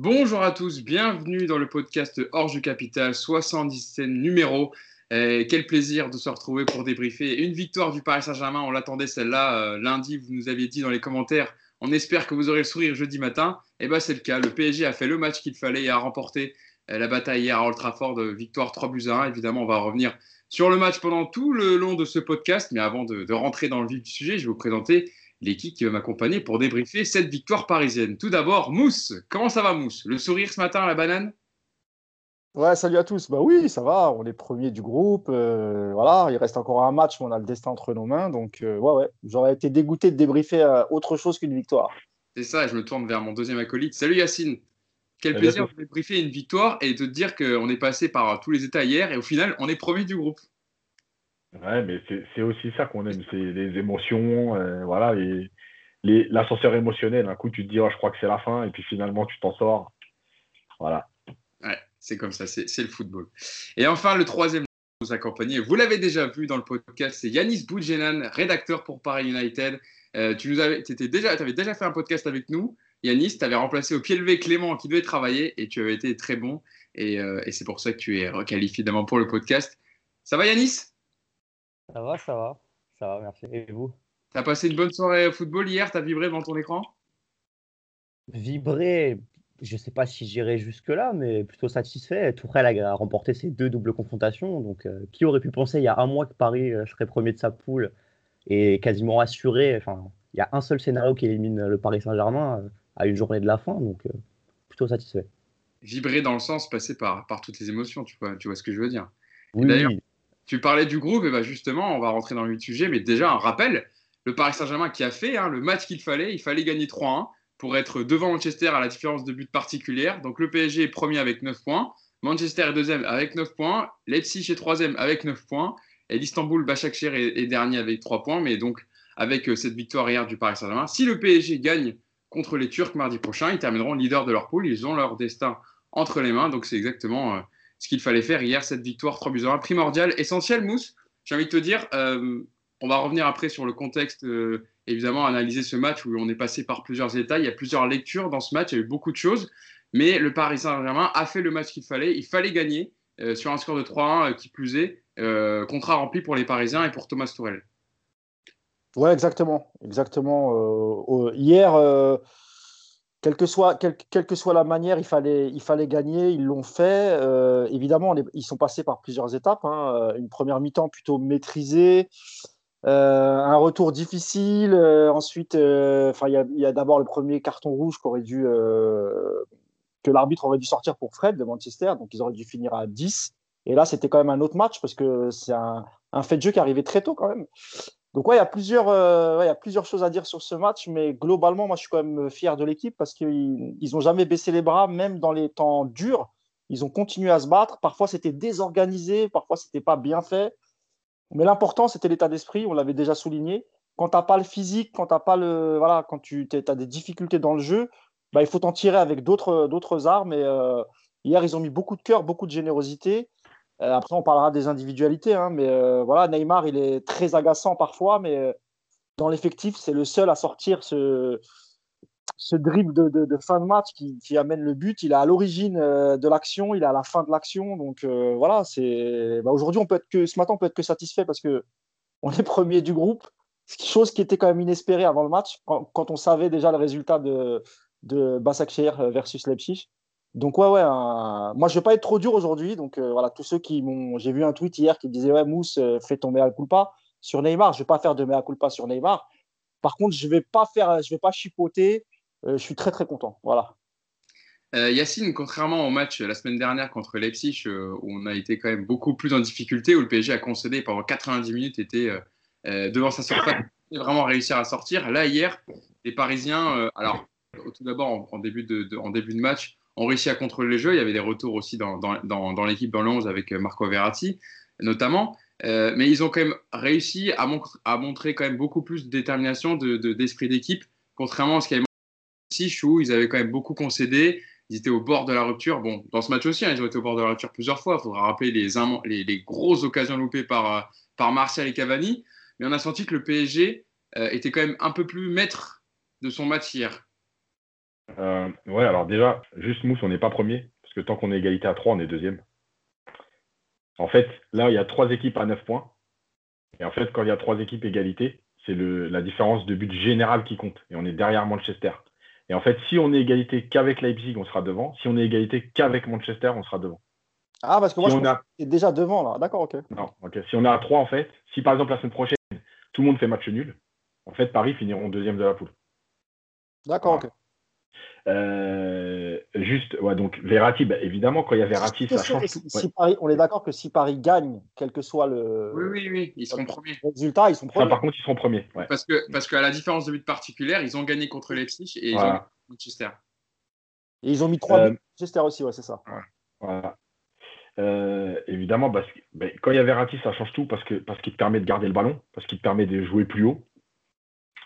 Bonjour à tous, bienvenue dans le podcast Hors du Capital, 77 numéro. Euh, quel plaisir de se retrouver pour débriefer une victoire du Paris Saint-Germain. On l'attendait celle-là euh, lundi, vous nous aviez dit dans les commentaires. On espère que vous aurez le sourire jeudi matin. Et eh bien c'est le cas. Le PSG a fait le match qu'il fallait et a remporté euh, la bataille hier à Old Trafford, victoire 3 buts à 1. Évidemment, on va revenir sur le match pendant tout le long de ce podcast. Mais avant de, de rentrer dans le vif du sujet, je vais vous présenter l'équipe qui va m'accompagner pour débriefer cette victoire parisienne. Tout d'abord, Mousse. Comment ça va, Mousse? Le sourire ce matin, la banane? Ouais, salut à tous. Bah oui, ça va. On est premier du groupe. Euh, voilà, il reste encore un match, mais on a le destin entre nos mains. Donc, euh, ouais, ouais. J'aurais été dégoûté de débriefer euh, autre chose qu'une victoire. C'est ça. Je me tourne vers mon deuxième acolyte. Salut Yacine. Quel plaisir de débriefer une victoire et de te dire qu'on est passé par tous les états hier et au final, on est premier du groupe. Ouais, mais c'est aussi ça qu'on aime, c'est les émotions, euh, voilà, les, l'ascenseur émotionnel. Un coup, tu te dis, oh, je crois que c'est la fin, et puis finalement, tu t'en sors. Voilà. Ouais, c'est comme ça, c'est le football. Et enfin, le troisième nous accompagner, vous l'avez déjà vu dans le podcast, c'est Yanis Boudjenan, rédacteur pour Paris United. Euh, tu nous avais, étais déjà, avais déjà fait un podcast avec nous. Yanis, tu avais remplacé au pied levé Clément qui devait travailler et tu avais été très bon. Et, euh, et c'est pour ça que tu es requalifié évidemment pour le podcast. Ça va Yanis? Ça va, ça va. Ça va, merci. Et vous? T'as passé une bonne soirée au football hier? T'as vibré devant ton écran? Vibrer, je ne sais pas si j'irai jusque-là, mais plutôt satisfait. Tourelle a remporté ses deux doubles confrontations. Donc, euh, qui aurait pu penser il y a un mois que Paris euh, serait premier de sa poule et quasiment assuré Enfin, il y a un seul scénario qui élimine le Paris Saint-Germain euh, à une journée de la fin. Donc, plutôt satisfait. Vibrer dans le sens passer par, par toutes les émotions, tu vois, tu vois ce que je veux dire. Oui. Tu parlais du groupe, et bah justement, on va rentrer dans le sujet, mais déjà un rappel le Paris Saint-Germain qui a fait hein, le match qu'il fallait, il fallait gagner 3-1 pour être devant Manchester à la différence de but particulière. Donc le PSG est premier avec 9 points, Manchester est deuxième avec 9 points, Leipzig est troisième avec 9 points, et l'Istanbul Başakşehir est, dernier avec 3 points. Mais donc avec euh, cette victoire hier du Paris Saint-Germain, si le PSG gagne contre les Turcs mardi prochain, ils termineront leader de leur poule, ils ont leur destin entre les mains. Donc c'est exactement euh, ce qu'il fallait faire hier, cette victoire 3 buts 1, primordiale, essentielle, Mousse. J'ai envie de te dire, euh, on va revenir après sur le contexte, euh, évidemment, analyser ce match où on est passé par plusieurs états. Il y a plusieurs lectures dans ce match, il y a eu beaucoup de choses, mais le Paris Saint-Germain a fait le match qu'il fallait. Il fallait gagner euh, sur un score de 3-1 qui plus est, contrat rempli pour les Parisiens et pour Thomas Tourel. Ouais, exactement. Exactement. hier quelle que soit, la manière, il fallait, gagner. Ils l'ont fait. Euh, évidemment, ils sont passés par plusieurs étapes. Hein. Euh, une première mi-temps plutôt maîtrisée, euh, un retour difficile. ensuite, enfin, il y a, d'abord le premier carton rouge que l'arbitre aurait dû sortir pour Fred de Manchester. Donc, ils auraient dû finir à 10. Et là, c'était quand même un autre match parce que c'est un, un, fait de jeu qui arrivait très tôt quand même. Donc, ouais, il y, a plusieurs, euh, il y a plusieurs choses à dire sur ce match, mais globalement, moi, je suis quand même fier de l'équipe parce qu'ils n'ont jamais baissé les bras, même dans les temps durs. Ils ont continué à se battre. Parfois, c'était désorganisé, parfois, c'était pas bien fait. Mais l'important, c'était l'état d'esprit, on l'avait déjà souligné. Quand tu n'as pas le physique, quand tu pas le. Voilà, quand tu as des difficultés dans le jeu, bah, il faut t'en tirer avec d'autres armes. Et, euh, hier, ils ont mis beaucoup de cœur, beaucoup de générosité. Euh, après, on parlera des individualités, hein, mais euh, voilà, Neymar, il est très agaçant parfois, mais euh, dans l'effectif, c'est le seul à sortir ce, ce dribble de, fin de match qui, amène le but. Il est à l'origine de l'action, il est à la fin de l'action. Donc voilà, c'est bah, aujourd'hui, on peut être que ce matin, on peut être que satisfait parce que on est premier du groupe, chose qui était quand même inespérée avant le match, quand, on savait déjà le résultat de, de versus Leipzig. Donc ouais, ouais, moi je vais pas être trop dur aujourd'hui. Donc euh, voilà, tous ceux qui m'ont, j'ai vu un tweet hier qui disait ouais Mousse euh, fais ton mea culpa sur Neymar. Je vais pas faire de mea culpa sur Neymar. Par contre, je vais pas faire, je vais pas chipoter. Euh, je suis très très content. Voilà. Yacine, contrairement au match la semaine dernière contre Leipzig, où on a été quand même beaucoup plus en difficulté, où le PSG a concédé pendant 90 minutes, était devant sa surface, vraiment réussir à sortir. Là hier, les Parisiens, alors tout d'abord en, début de, en début de match ont réussi à contrôler les jeux. Il y avait des retours aussi dans, l'équipe dans le avec euh, Marco Verratti, notamment. Euh, mais ils ont quand même réussi à, montrer quand même beaucoup plus de détermination, d'esprit de, d'équipe, contrairement à ce qu'il y avait ici, où ils avaient quand même beaucoup concédé. Ils étaient au bord de la rupture. Bon, dans ce match aussi, hein, ils ont été au bord de la rupture plusieurs fois. Il faudra rappeler les, les, grosses occasions loupées par, euh, par Martial et Cavani. Mais on a senti que le PSG était quand même un peu plus maître de son match hier. Ouais, alors déjà, juste Mousse, on n'est pas premier, parce que tant qu'on est égalité à 3, on est deuxième. En fait, là, il y a trois équipes à 9 points. Et en fait, quand il y a trois équipes égalité, c'est la différence de but général qui compte. Et on est derrière Manchester. Et en fait, si on est égalité qu'avec Leipzig, on sera devant. Si on est égalité qu'avec Manchester, on sera devant. Ah, parce que moi, je on a... déjà devant, là. D'accord, ok. Non, ok. Si on est à 3, en fait, si par exemple la semaine prochaine, tout le monde fait match nul, en fait, Paris finiront deuxième de la poule. D'accord, ok. Euh, juste, ouais, donc Verratti, bah, évidemment, quand il y a Verratti, ça change tout. on est d'accord que si Paris gagne, quel que soit le, oui, oui, oui, ils seront premiers. résultat, ils sont premiers. par contre, ils seront premiers. Parce que parce qu'à la différence de but particulière, ils ont gagné contre Leipzig et ils ont Manchester. Et ils ont mis 3 euh, buts Manchester aussi, ouais, c'est ça. Voilà. Euh, évidemment, parce que, ben, quand il y a Verratti, ça change tout parce que parce qu'il te permet de garder le ballon, parce qu'il te permet de jouer plus haut.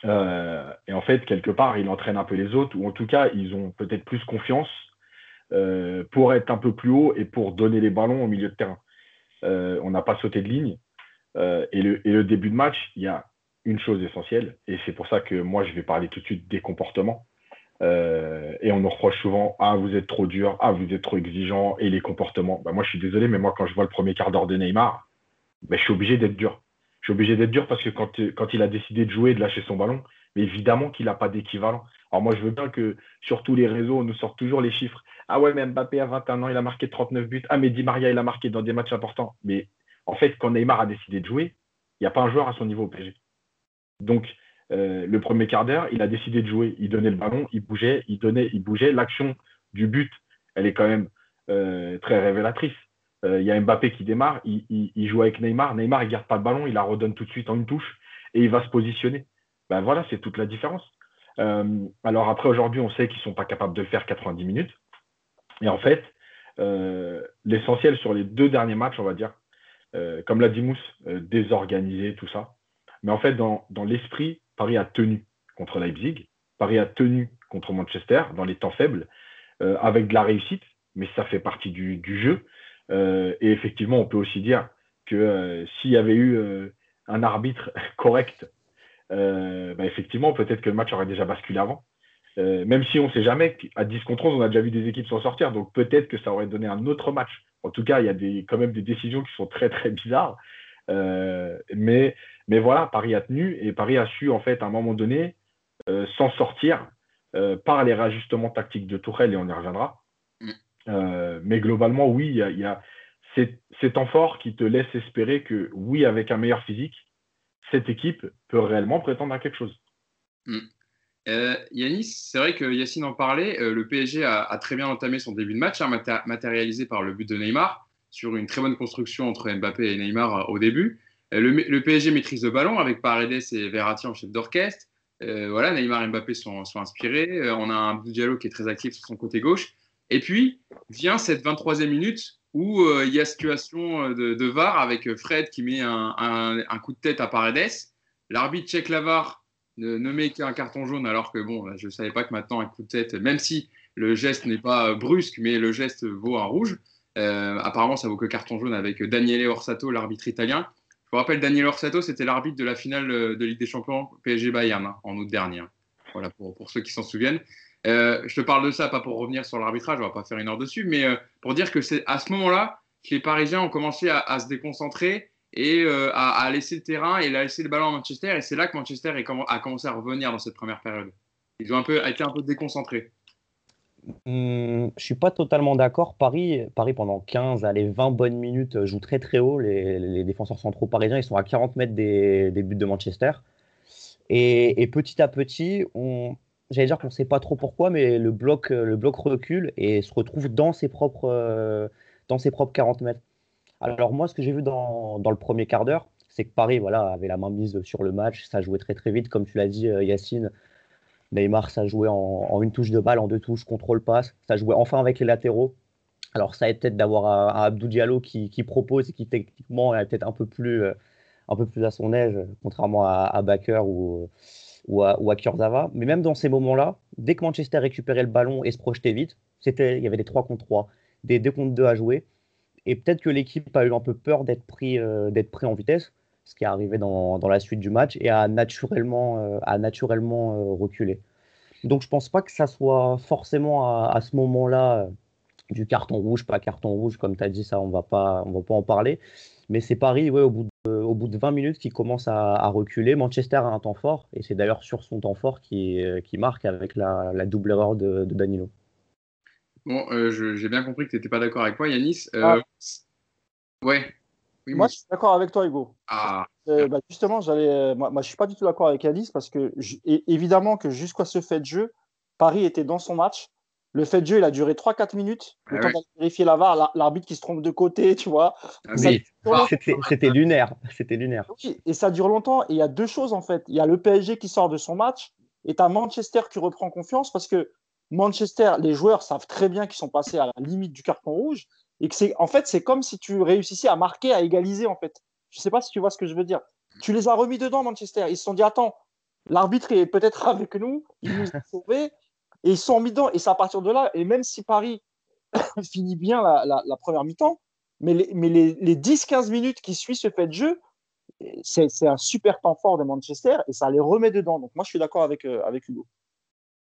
Euh, et en fait, quelque part, il entraîne un peu les autres, ou en tout cas, ils ont peut-être plus confiance euh, pour être un peu plus haut et pour donner les ballons au milieu de terrain. Euh, on n'a pas sauté de ligne. Et le, début de match, il y a une chose essentielle, et c'est pour ça que moi, je vais parler tout de suite des comportements. et on nous reproche souvent Ah, vous êtes trop dur, ah, vous êtes trop exigeant, et les comportements. Bah, moi, je suis désolé, mais moi, quand je vois le premier quart d'heure de Neymar, bah, je suis obligé d'être dur suis obligé d'être dur parce que quand, quand il a décidé de jouer, de lâcher son ballon, mais évidemment qu'il n'a pas d'équivalent. Alors moi, je veux bien que sur tous les réseaux, on nous sorte toujours les chiffres. Ah ouais, mais Mbappé a 21 ans, il a marqué 39 buts. Ah, mais Di Maria, il a marqué dans des matchs importants. Mais en fait, quand Neymar a décidé de jouer, il n'y a pas un joueur à son niveau au PSG. Donc, euh, le premier quart d'heure, il a décidé de jouer. Il donnait le ballon, il bougeait, il donnait, il bougeait. L'action du but, elle est quand même euh, très révélatrice. Euh, il y a Mbappé qui démarre, il, joue avec Neymar. Neymar, il garde pas le ballon, il la redonne tout de suite en une touche et il va se positionner. Ben voilà, c'est toute la différence. Euh, alors après, aujourd'hui, on sait qu'ils sont pas capables de le faire 90 minutes. Et en fait, euh, l'essentiel sur les deux derniers matchs, on va dire, comme l'a dit Mousse, désorganisé, tout ça. Mais en fait, dans, l'esprit, Paris a tenu contre Leipzig, Paris a tenu contre Manchester dans les temps faibles, avec de la réussite, mais ça fait partie du jeu. Euh, et effectivement, on peut aussi dire que euh, s'il y avait eu euh, un arbitre correct, bah, effectivement, peut-être que le match aurait déjà basculé avant. même si on ne sait jamais, à 10 contre 11, on a déjà vu des équipes s'en sortir, donc peut-être que ça aurait donné un autre match. En tout cas, il y a quand même des décisions qui sont très très bizarres. mais, voilà, Paris a tenu et Paris a su, en fait, à un moment donné, s'en sortir par les rajustements tactiques de Tourelle, et on y reviendra. Euh, mais globalement, oui, il y a, ces, temps forts qui te laissent espérer que, oui, avec un meilleur physique, cette équipe peut réellement prétendre à quelque chose. Mm. Euh, Yanis, c'est vrai que Yacine en parlait, euh, le PSG a, très bien entamé son début de match, hein, matérialisé par le but de Neymar, sur une très bonne construction entre Mbappé et Neymar au début. Le, PSG maîtrise le ballon avec Paredes et Verratti en chef d'orchestre. voilà, Neymar et Mbappé sont, sont inspirés. on a un Diallo qui est très actif sur son côté gauche. Et puis vient cette 23e minute où euh, il y a situation euh, de, VAR avec Fred qui met un, coup de tête à Paredes. L'arbitre check la VAR ne, met qu'un carton jaune alors que bon, je ne savais pas que maintenant un coup de tête, même si le geste n'est pas brusque, mais le geste vaut un rouge. Euh, apparemment, ça vaut que carton jaune avec Daniele Orsato, l'arbitre italien. Je vous rappelle, Daniele Orsato, c'était l'arbitre de la finale de Ligue des Champions PSG Bayern hein, en août dernier. Voilà pour, pour ceux qui s'en souviennent. Euh, je te parle de ça, pas pour revenir sur l'arbitrage, on va pas faire une heure dessus, mais euh, pour dire que c'est à ce moment-là que les Parisiens ont commencé à, se déconcentrer et euh, à, laisser le terrain et à laisser le ballon à Manchester. Et c'est là que Manchester a commencé à revenir dans cette première période. Ils ont un peu, été un peu déconcentrés. Hum, je suis pas totalement d'accord. Paris, Paris, pendant 15, allez, 20 bonnes minutes, joue très très haut. Les, défenseurs centraux parisiens, ils sont à 40 mètres des, buts de Manchester. Et, petit à petit, on, j'allais dire qu'on ne sait pas trop pourquoi, mais le bloc, euh, le bloc recule et se retrouve dans ses propres, euh, dans ses propres 40 mètres. Alors moi, ce que j'ai vu dans, dans, le premier quart d'heure, c'est que Paris voilà, avait la main mise sur le match, ça jouait très très vite, comme tu l'as dit euh, Yacine. Neymar, ça jouait en, une touche de balle, en deux touches, contrôle passe. Ça jouait enfin avec les latéraux. Alors ça aide peut-être d'avoir un, Abdou Diallo qui, qui, propose et qui techniquement est peut-être un peu plus un peu plus à son aise, contrairement à, à Baker ou ou à, ou. Mais même dans ces moments-là, dès que Manchester récupérait le ballon et se projetait vite, c'était, il y avait des 3 contre 3, des 2 contre 2 à jouer. Et peut-être que l'équipe a eu un peu peur d'être pris, euh, pris en vitesse, ce qui est arrivé dans, dans, la suite du match, et a naturellement, euh, a naturellement euh, reculé. Donc je pense pas que ça soit forcément à, ce moment-là du carton rouge, pas carton rouge, comme tu as dit, ça on on va pas en parler. Mais c'est Paris, ouais, au, bout de, au bout de 20 minutes, qui commence à, reculer. Manchester a un temps fort, et c'est d'ailleurs sur son temps fort qui, qui marque avec la, double erreur de, Danilo. Bon, euh, j'ai bien compris que tu n'étais pas d'accord avec moi, Yanis. Euh, ah. Ouais. moi, je suis d'accord avec toi, Hugo. Ah. Euh, bah, justement, j'allais, moi, moi, je suis pas du tout d'accord avec Yanis parce que, évidemment, que jusqu'à ce fait de jeu, Paris était dans son match. Le fait de jeu, il a duré 3-4 minutes. Le ah temps de vérifier la VAR, l'arbitre qui se trompe de côté, tu vois. Ah c'était lunaire. C'était lunaire. Oui, et ça dure longtemps. Et il y a deux choses, en fait. Il y a le PSG qui sort de son match et tu as Manchester qui reprend confiance parce que Manchester, les joueurs savent très bien qu'ils sont passés à la limite du carton rouge et que c'est en fait c'est comme si tu réussissais à marquer, à égaliser en fait. Je sais pas si tu vois ce que je veux dire. Tu les as remis dedans Manchester. Ils se sont dit attends, l'arbitre est peut-être avec nous, il nous a sauvés et ils sont mis dedans et c'est à partir de là et même si Paris finit bien la, première mi-temps, mais les, mais les, les 10-15 minutes qui suivent ce fait de jeu, c'est un super temps fort de Manchester et ça les remet dedans. Donc moi je suis d'accord avec, euh, avec Hugo.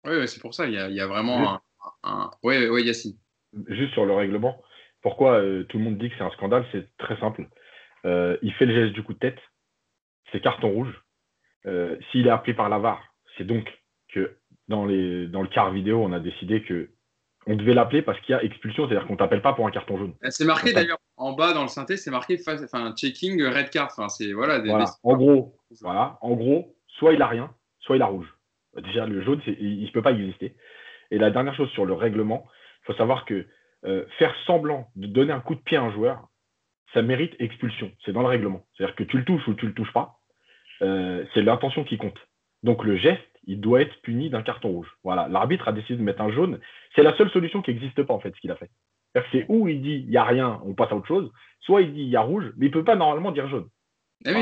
Oui, c'est pour ça. Il y a, vraiment un, Oui, oui, Yacine. Juste sur le règlement, pourquoi euh, tout le monde dit que c'est un scandale C'est très simple. Euh, il fait le geste du coup de tête, c'est carton rouge. Euh, s'il est appelé par la VAR, c'est donc que dans, les, dans le quart vidéo, on a décidé que on devait l'appeler parce qu'il y a expulsion, c'est-à-dire qu'on t'appelle pas pour un carton jaune. C'est marqué d'ailleurs en bas dans le synthé, c'est marqué enfin, checking red card. Enfin, c'est voilà, En gros, voilà, en gros, soit il a rien, soit il a rouge. Déjà, le jaune, il ne peut pas exister. Et la dernière chose sur le règlement, il faut savoir que euh, faire semblant de donner un coup de pied à un joueur, ça mérite expulsion. C'est dans le règlement. C'est-à-dire que tu le touches ou tu le touches pas, euh, c'est l'intention qui compte. Donc le geste, il doit être puni d'un carton rouge. Voilà. L'arbitre a décidé de mettre un jaune. C'est la seule solution qui n'existe pas, en fait, ce qu'il a fait. C'est où il dit il n'y a rien, on passe à autre chose, soit il dit il y a rouge, mais il ne peut pas normalement dire jaune. Eh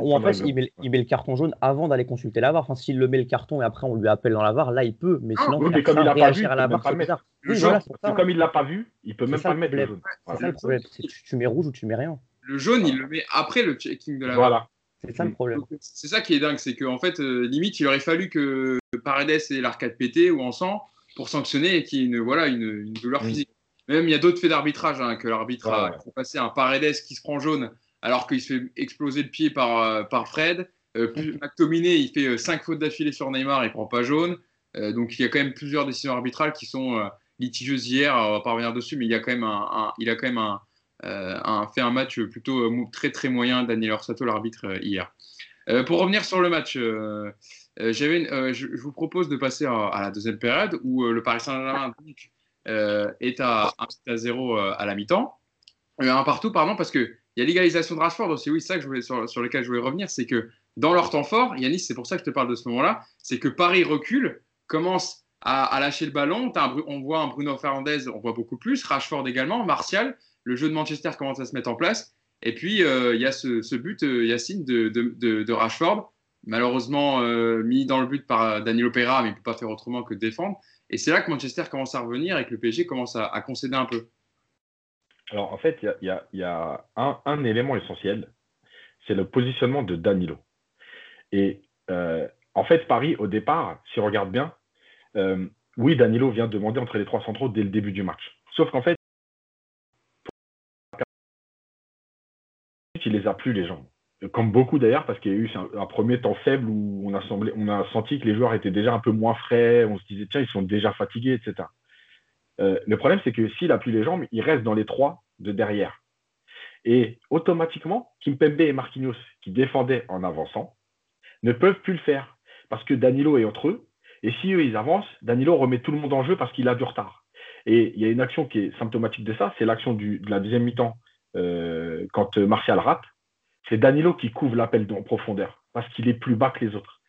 ou en fait, il met, le carton jaune avant d'aller consulter la VAR. Enfin, s'il le met le carton et après on lui appelle dans la VAR, là il peut. Mais sinon, oui, mais comme il l'a pas vu, à la VAR, comme il l'a pas vu, il peut même pas le mettre. Le jaune. C'est ça le problème. Tu, mets rouge ou tu mets rien. Le jaune, il le met après le checking de la VAR. Voilà. C'est ça le problème. C'est ça qui est dingue, c'est qu'en en fait, euh, limite, il aurait fallu que Paredes et l'arcade pété ou en sang pour sanctionner et qu'il y ait une, voilà, une, douleur physique. Même il y a d'autres faits d'arbitrage hein, que l'arbitre a passé un Paredes qui se prend jaune alors qu'il se fait exploser le pied par, euh, par Fred. Euh, McTominay, il fait 5 euh, fautes d'affilée sur Neymar, il prend pas jaune. donc il y a quand même plusieurs décisions arbitrales qui sont litigieuses hier, on va pas revenir dessus, mais il, y a quand même un, il a quand même un, fait un match plutôt très très moyen, Daniel Orsato, l'arbitre, hier. pour revenir sur le match, je, vous propose de passer à, la deuxième période où le Paris Saint-Germain est à 1 à 0 à la mi-temps. un partout, pardon, parce que il y a l'égalisation de Rashford aussi, oui, ça que je voulais, sur, sur lequel je voulais revenir, c'est que dans leur temps fort, Yanis, c'est pour ça que je te parle de ce moment-là, c'est que Paris recule, commence à, lâcher le ballon, on voit un Bruno Fernandez, on voit beaucoup plus, Rashford également, Martial, le jeu de Manchester commence à se mettre en place, et puis euh, il y a ce, but, euh, Yacine, de, de, Rashford, malheureusement euh, mis dans le but par Daniel Opera, mais il ne peut pas faire autrement que défendre, et c'est là que Manchester commence à revenir et que le PSG commence à concéder un peu. Alors, en fait, il y a, un, élément essentiel, c'est le positionnement de Danilo. Et en fait, Paris, au départ, si on regarde bien, oui, Danilo vient demander entre les trois centraux dès le début du match. Sauf qu'en fait, il les a plus, les gens. Comme beaucoup d'ailleurs, parce qu'il y a eu un, premier temps faible où on a, a senti que les joueurs étaient déjà un peu moins frais, on se disait, tiens, ils sont déjà fatigués, etc. Euh, le problème, c'est que s'il appuie les jambes, il reste dans les trois de derrière. Et automatiquement, Kimpembe et Marquinhos, qui défendaient en avançant, ne peuvent plus le faire parce que Danilo est entre eux. Et si eux, ils avancent, Danilo remet tout le monde en jeu parce qu'il a du retard. Et il y a une action qui est symptomatique de ça, c'est l'action de la deuxième mi-temps euh, quand Martial rate. C'est Danilo qui couvre l'appel en profondeur parce qu'il est plus bas que les autres.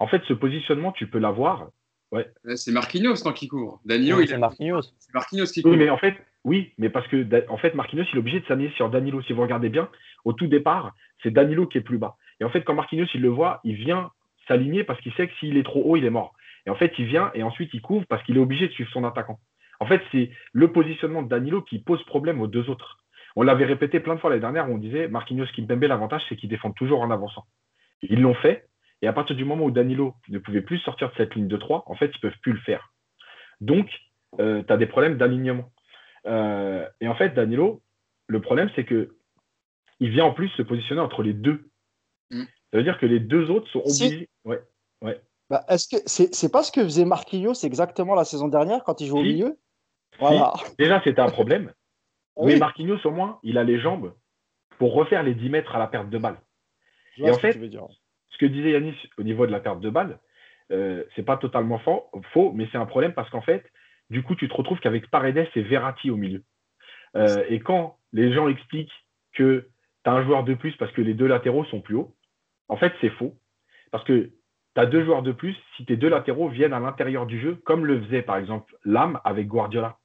En fait, ce positionnement, tu peux l'avoir Ouais. C'est Marquinhos tant qui court. Danilo, il c'est Marquinhos. C'est Marquinhos qui court. Oui, mais en fait, oui, mais parce que en fait, Marquinhos, il est obligé de s'aligner sur Danilo. Si vous regardez bien, au tout départ, c'est Danilo qui est plus bas. Et en fait, quand Marquinhos, il le voit, il vient s'aligner parce qu'il sait que s'il est trop haut, il est mort. Et en fait, il vient et ensuite il couvre parce qu'il est obligé de suivre son attaquant. En fait, c'est le positionnement de Danilo qui pose problème aux deux autres. On l'avait répété plein de fois l'année dernière où on disait Marquinhos Kimpembe, l'avantage, c'est qu'ils défendent toujours en avançant. Ils l'ont fait. Et à partir du moment où Danilo ne pouvait plus sortir de cette ligne de 3, en fait, ils ne peuvent plus le faire. Donc, euh, tu as des problèmes d'alignement. Euh, et en fait, Danilo, le problème, c'est que il vient en plus se positionner entre les deux. Mm. Ça veut dire que les deux autres sont obligés. Ouais, ouais. Bah, est-ce que c'est pas ce que faisait Marquinhos exactement la saison dernière quand il jouait au milieu? Voilà. Déjà, c'était un problème. Mais Marquinhos, au moins, il a les jambes pour refaire les 10 mètres à la perte de balle. Et en fait, ce que disait Yanis au niveau de la perte de balle, euh, c'est pas totalement faux, faux mais c'est un problème parce qu'en fait, du coup, tu te retrouves qu'avec Paredes et Verratti au milieu. Euh, et quand les gens expliquent que tu as un joueur de plus parce que les deux latéraux sont plus hauts, en fait, c'est faux. Parce que tu as deux joueurs de plus si tes deux latéraux viennent à l'intérieur du jeu, comme le faisait par exemple Lam avec Guardiola.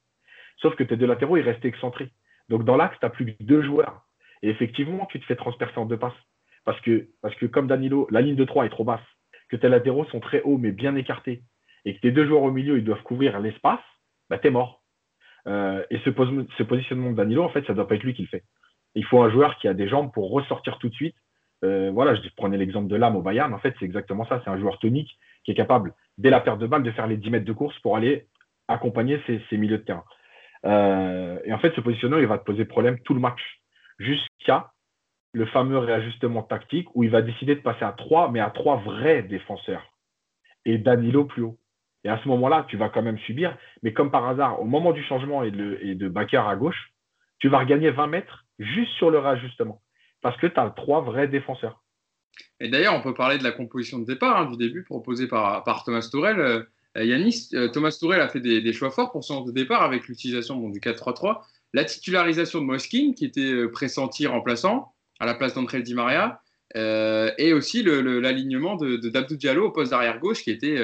Sauf que tes deux latéraux, ils restent excentrés. Donc dans l'axe, tu n'as plus que deux joueurs. Et effectivement, tu te fais transpercer en deux passes. Parce que, comme Danilo, la ligne de 3 est trop basse, que tes latéraux sont très hauts mais bien écartés, et que tes deux joueurs au milieu, ils doivent couvrir l'espace, bah, tu es mort. Euh, et ce, positionnement de Danilo, en fait, ça ne doit pas être lui qui le fait. Il faut un joueur qui a des jambes pour ressortir tout de suite. Euh, voilà, je prenais l'exemple de Lam au Bayern. En fait, c'est exactement ça. C'est un joueur tonique qui est capable, dès la perte de balle, de faire les 10 mètres de course pour aller accompagner ses, milieux de terrain. Euh, et en fait, ce positionnement, il va te poser problème tout le match, jusqu'à le fameux réajustement tactique où il va décider de passer à 3, mais à 3 vrais défenseurs. Et Danilo plus haut. Et à ce moment-là, tu vas quand même subir. Mais comme par hasard, au moment du changement et de, et à gauche, tu vas regagner 20 mètres juste sur le réajustement. Parce que tu as trois vrais défenseurs. Et d'ailleurs, on peut parler de la composition de départ hein, du début proposée par, Thomas Tourel. Euh, Yanis, euh, Thomas Tourel a fait des, choix forts pour son départ avec l'utilisation du 4-3-3, la titularisation de Moskin qui était euh, pressenti remplaçant à la place d'André Di Maria, et aussi l'alignement de, de d'Abdou Diallo au poste d'arrière gauche qui était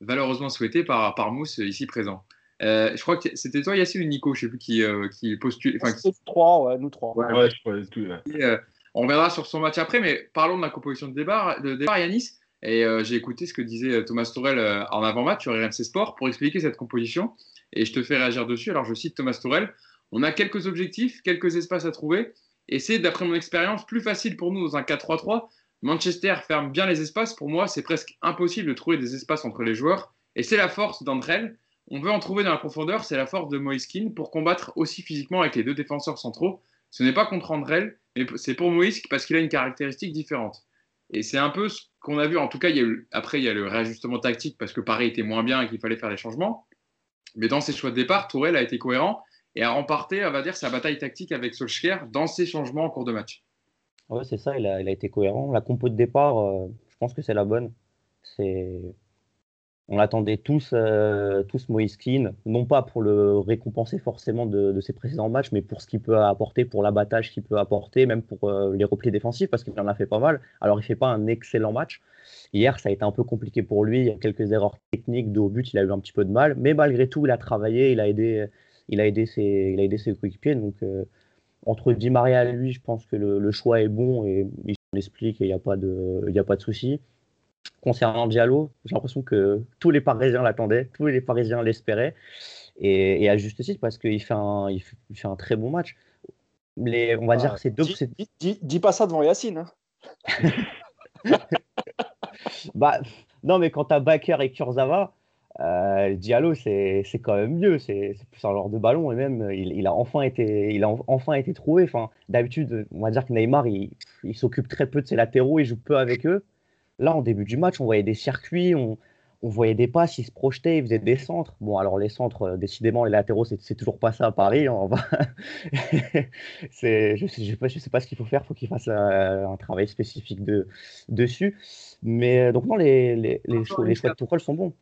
valeureusement souhaité par, par Mousse ici présent. je crois que c'était toi, Yassine ou Nico, je ne sais plus qui, qui postule. Enfin, qui... trois, ouais, nous trois. Ouais, je crois tout. on reviendra sur son match après, mais parlons de la composition de départ, de départ Yanis. Et euh, j'ai écouté ce que disait euh, Thomas Tourel euh, en avant-match sur RMC Sport pour expliquer cette composition. Et je te fais réagir dessus. Alors, je cite Thomas Tourel On a quelques objectifs, quelques espaces à trouver. Et c'est, d'après mon expérience, plus facile pour nous dans un 4-3-3. Manchester ferme bien les espaces. Pour moi, c'est presque impossible de trouver des espaces entre les joueurs. Et c'est la force d'Andrel. On veut en trouver dans la profondeur. C'est la force de Moïskine pour combattre aussi physiquement avec les deux défenseurs centraux. Ce n'est pas contre Andrel, mais c'est pour Moïse parce qu'il a une caractéristique différente. Et c'est un peu qu'on a vu. En tout cas, il y a après, il y a le réajustement tactique parce que Paris était moins bien et qu'il fallait faire des changements. Mais dans ses choix de départ, Tourelle a été cohérent et a remporté, on va dire, sa bataille tactique avec Solskjaer dans ses changements en cours de match. Oui, c'est ça, il a, été cohérent. La compo de départ, euh, je pense que c'est la bonne. C'est on attendait tous, euh, tous Moïse Keane, non pas pour le récompenser forcément de, ses précédents matchs, mais pour ce qu'il peut apporter, pour l'abattage qu'il peut apporter, même pour euh, les replis défensifs, parce qu'il en a fait pas mal. Alors, il fait pas un excellent match. Hier, ça a été un peu compliqué pour lui. Il y a quelques erreurs techniques de haut but, il a eu un petit peu de mal. Mais malgré tout, il a travaillé, il a aidé, il a aidé ses, il a aidé ses coéquipiers. Donc, euh, entre Di Maria et lui, je pense que le, choix est bon et il explique et il n'y a pas de, a pas de souci. Concernant Diallo, j'ai l'impression que tous les Parisiens l'attendaient, tous les Parisiens l'espéraient, et, à juste titre parce qu'il fait, un, il fait, un très bon match. Les, on va dire bah, c'est deux. Dis, dis, pas ça devant Yacine. Hein. bah, non, mais quand tu as Baker et Kurzawa, euh, Diallo, c'est quand même mieux. C'est plus un genre de ballon et même il, a enfin été, il a enfin été trouvé. Enfin, D'habitude, on va dire que Neymar, il, il s'occupe très peu de ses latéraux, il joue peu avec eux. Là, en début du match, on voyait des circuits, on, voyait des passes, ils se projetaient, ils faisaient des centres. Bon, alors les centres, euh, décidément, les latéraux, c'est toujours pas ça à Paris. Hein, je ne sais, pas, sais pas ce qu'il faut faire, il faut qu'ils fassent euh, un, travail spécifique de, dessus. Mais euh, donc, non, les, les, les, choix, de Tourelle sont bons.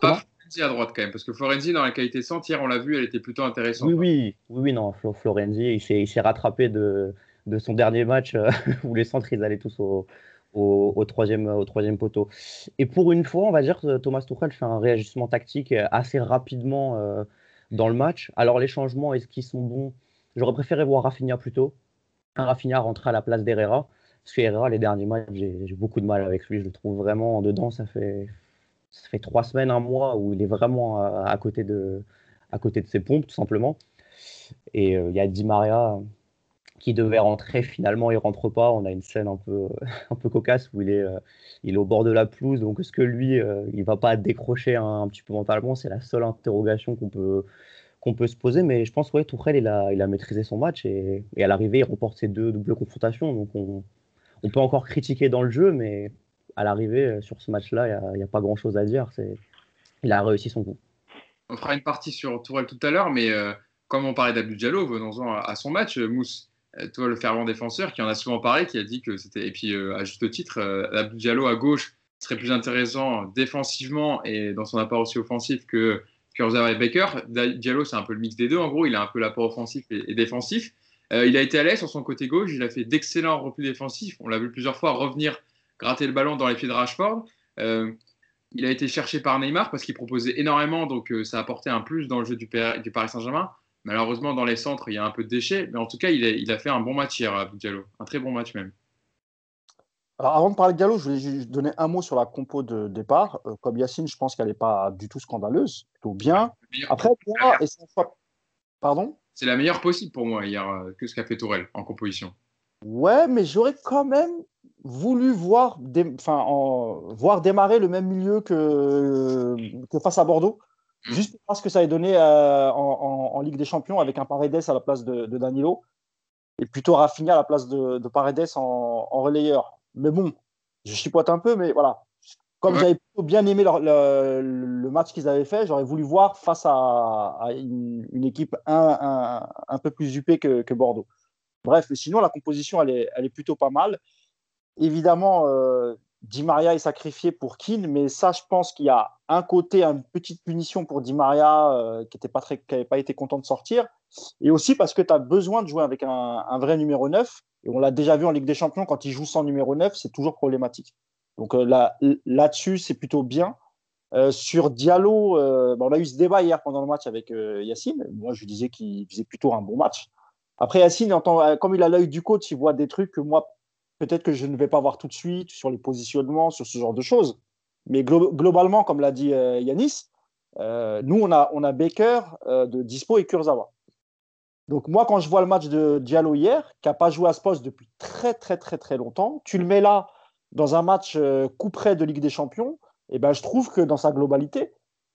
Pas Florenzi à droite quand même, parce que Florenzi, dans la qualité centre, hier, on l'a vu, elle était plutôt intéressante. Oui, oui, oui, oui non, Florenzi, il s'est rattrapé de, de son dernier match où les centres, ils allaient tous au au, troisième, au troisième poteau. Et pour une fois, on va dire que Thomas Tuchel fait un réajustement tactique assez rapidement euh, dans le match. Alors les changements, est-ce qu'ils sont bons? J'aurais préféré voir Rafinha plutôt. Rafinha rentrer à la place d'Herrera. Parce qu'Herrera, les derniers matchs, j'ai beaucoup de mal avec lui. Je le trouve vraiment en dedans. Ça fait, ça fait trois semaines, un mois où il est vraiment à, côté, de, à côté de ses pompes, tout simplement. Et euh, il y a Di Maria qui devait rentrer. Finalement, il rentre pas. On a une scène un peu, un peu cocasse où il est, il est au bord de la pelouse. Donc, est-ce que lui, il va pas décrocher un, petit peu mentalement? C'est la seule interrogation qu'on peut, qu'on peut se poser. Mais je pense ouais, Tourelle, il a, il a maîtrisé son match et, à l'arrivée, il remporte ses deux doubles confrontations. Donc, on, on peut encore critiquer dans le jeu, mais à l'arrivée, sur ce match-là, il n'y a, pas grand-chose à dire. C'est, il a réussi son coup. On fera une partie sur Tourelle tout à l'heure, mais comme on parlait d'Abdou Diallo, venons-en à, son match. Mousse, euh, toi, le fervent défenseur, qui en a souvent parlé, qui a dit que c'était. Et puis, euh, à juste titre, euh, Diallo à gauche serait plus intéressant défensivement et dans son apport aussi offensif que Kurzawa et Baker. Diallo, c'est un peu le mix des deux. En gros, il a un peu l'apport offensif et, défensif. il a été à l'aise sur son côté gauche. Il a fait d'excellents replis défensifs. On l'a vu plusieurs fois revenir gratter le ballon dans les pieds de Rashford. il a été cherché par Neymar parce qu'il proposait énormément, donc ça apportait un plus dans le jeu du Paris Saint-Germain. Malheureusement, dans les centres, il y a un peu de déchets, mais en tout cas, il a, fait un bon match hier, Abdou Diallo. Un très bon match même. Alors, avant de parler de Diallo, je voulais juste donner un mot sur la compo de départ. Euh, comme Yacine, je pense qu'elle n'est pas du tout scandaleuse, plutôt bien. Après, moi, et Pardon? C'est la meilleure possible pour moi hier euh, que ce qu'a fait Tourelle en composition. Ouais, mais j'aurais quand même voulu voir, voir démarrer le même milieu que, que face à Bordeaux. Mm. Juste parce que ça a donné euh, en, Ligue des Champions avec un Paredes à la place de, Danilo et plutôt Rafinha à la place de, Paredes en, relayeur. Mais bon, je chipote un peu, mais voilà. Comme j'avais plutôt bien aimé le, match qu'ils avaient fait, j'aurais voulu voir face à, une, équipe un, un, peu plus upée que, Bordeaux. Bref, sinon, la composition, elle est, elle est plutôt pas mal. Évidemment, euh, Di Maria est sacrifié pour Keane, mais ça, je pense qu'il y a un côté, une petite punition pour Di Maria euh, qui n'avait pas, été content de sortir, et aussi parce que tu as besoin de jouer avec un, vrai numéro 9, et on l'a déjà vu en Ligue des Champions, quand il joue sans numéro 9, c'est toujours problématique. Donc euh, là, là-dessus, c'est plutôt bien. Euh, sur Diallo, on a eu ce débat hier pendant le match avec Yacine. Moi, je lui disais qu'il faisait plutôt un bon match. Après, Yacine, comme il a l'œil du coach, il voit des trucs que moi, peut-être que je ne vais pas voir tout de suite sur les positionnements, sur ce genre de choses. Mais globalement, comme l'a dit euh, Yanis, euh, nous, on a, on a Baker, euh, de Dispo et Kurzawa. Donc moi, quand je vois le match de Diallo hier, qui n'a pas joué à ce poste depuis très très très très longtemps, tu le mets là dans un match coup près de Ligue des Champions, et eh ben, je trouve que dans sa globalité,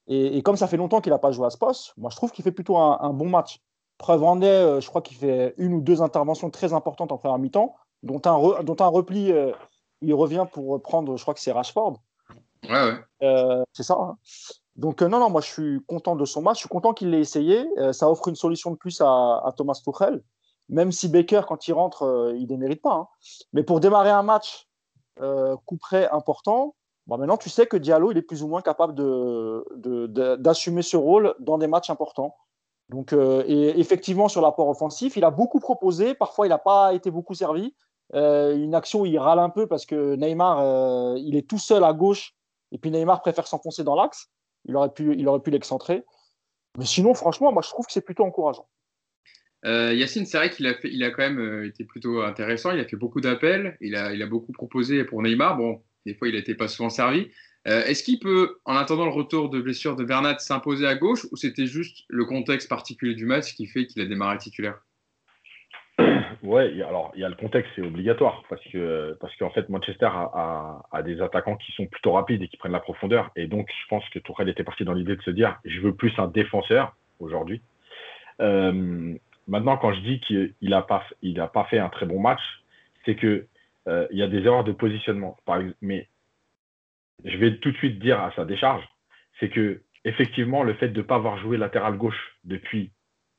et, comme ça fait longtemps qu'il n'a pas joué à ce poste, moi je trouve qu'il fait plutôt un, un, bon match. Preuve en est, je crois qu'il fait une ou deux interventions très importantes en première mi-temps dont un, dont un repli, euh, il revient pour prendre, je crois que c'est Rashford. Ouais, ouais. Euh, c'est ça. Hein. Donc, euh, non, non, moi, je suis content de son match. Je suis content qu'il l'ait essayé. ça offre une solution de plus à, Thomas Tuchel, même si Baker, quand il rentre, il ne mérite pas. Hein. Mais pour démarrer un match coup près important, bon, maintenant, tu sais que Diallo, il est plus ou moins capable d'assumer de, ce rôle dans des matchs importants. Donc, et effectivement, sur l'apport offensif, il a beaucoup proposé. Parfois, il n'a pas été beaucoup servi. Euh, une action où il râle un peu parce que Neymar, euh, il est tout seul à gauche et puis Neymar préfère s'enfoncer dans l'axe. Il aurait pu, l'excentrer. Mais sinon, franchement, moi, je trouve que c'est plutôt encourageant. Euh, Yacine, c'est vrai qu'il a, fait, il a quand même été plutôt intéressant. Il a fait beaucoup d'appels. Il a, il a beaucoup proposé pour Neymar. Bon, des fois, il n'était pas souvent servi. Est-ce qu'il peut, en attendant le retour de blessure de Bernat, s'imposer à gauche ou c'était juste le contexte particulier du match qui fait qu'il a démarré titulaire? Ouais, alors il y a le contexte, c'est obligatoire parce que parce qu'en fait Manchester a, des attaquants qui sont plutôt rapides et qui prennent la profondeur et donc je pense que Tourelle était parti dans l'idée de se dire je veux plus un défenseur aujourd'hui. Euh, maintenant, quand je dis qu'il n'a pas il a pas fait un très bon match, c'est que euh, il y a des erreurs de positionnement. Par mais je vais tout de suite dire à sa décharge, c'est que effectivement le fait de pas avoir joué latéral gauche depuis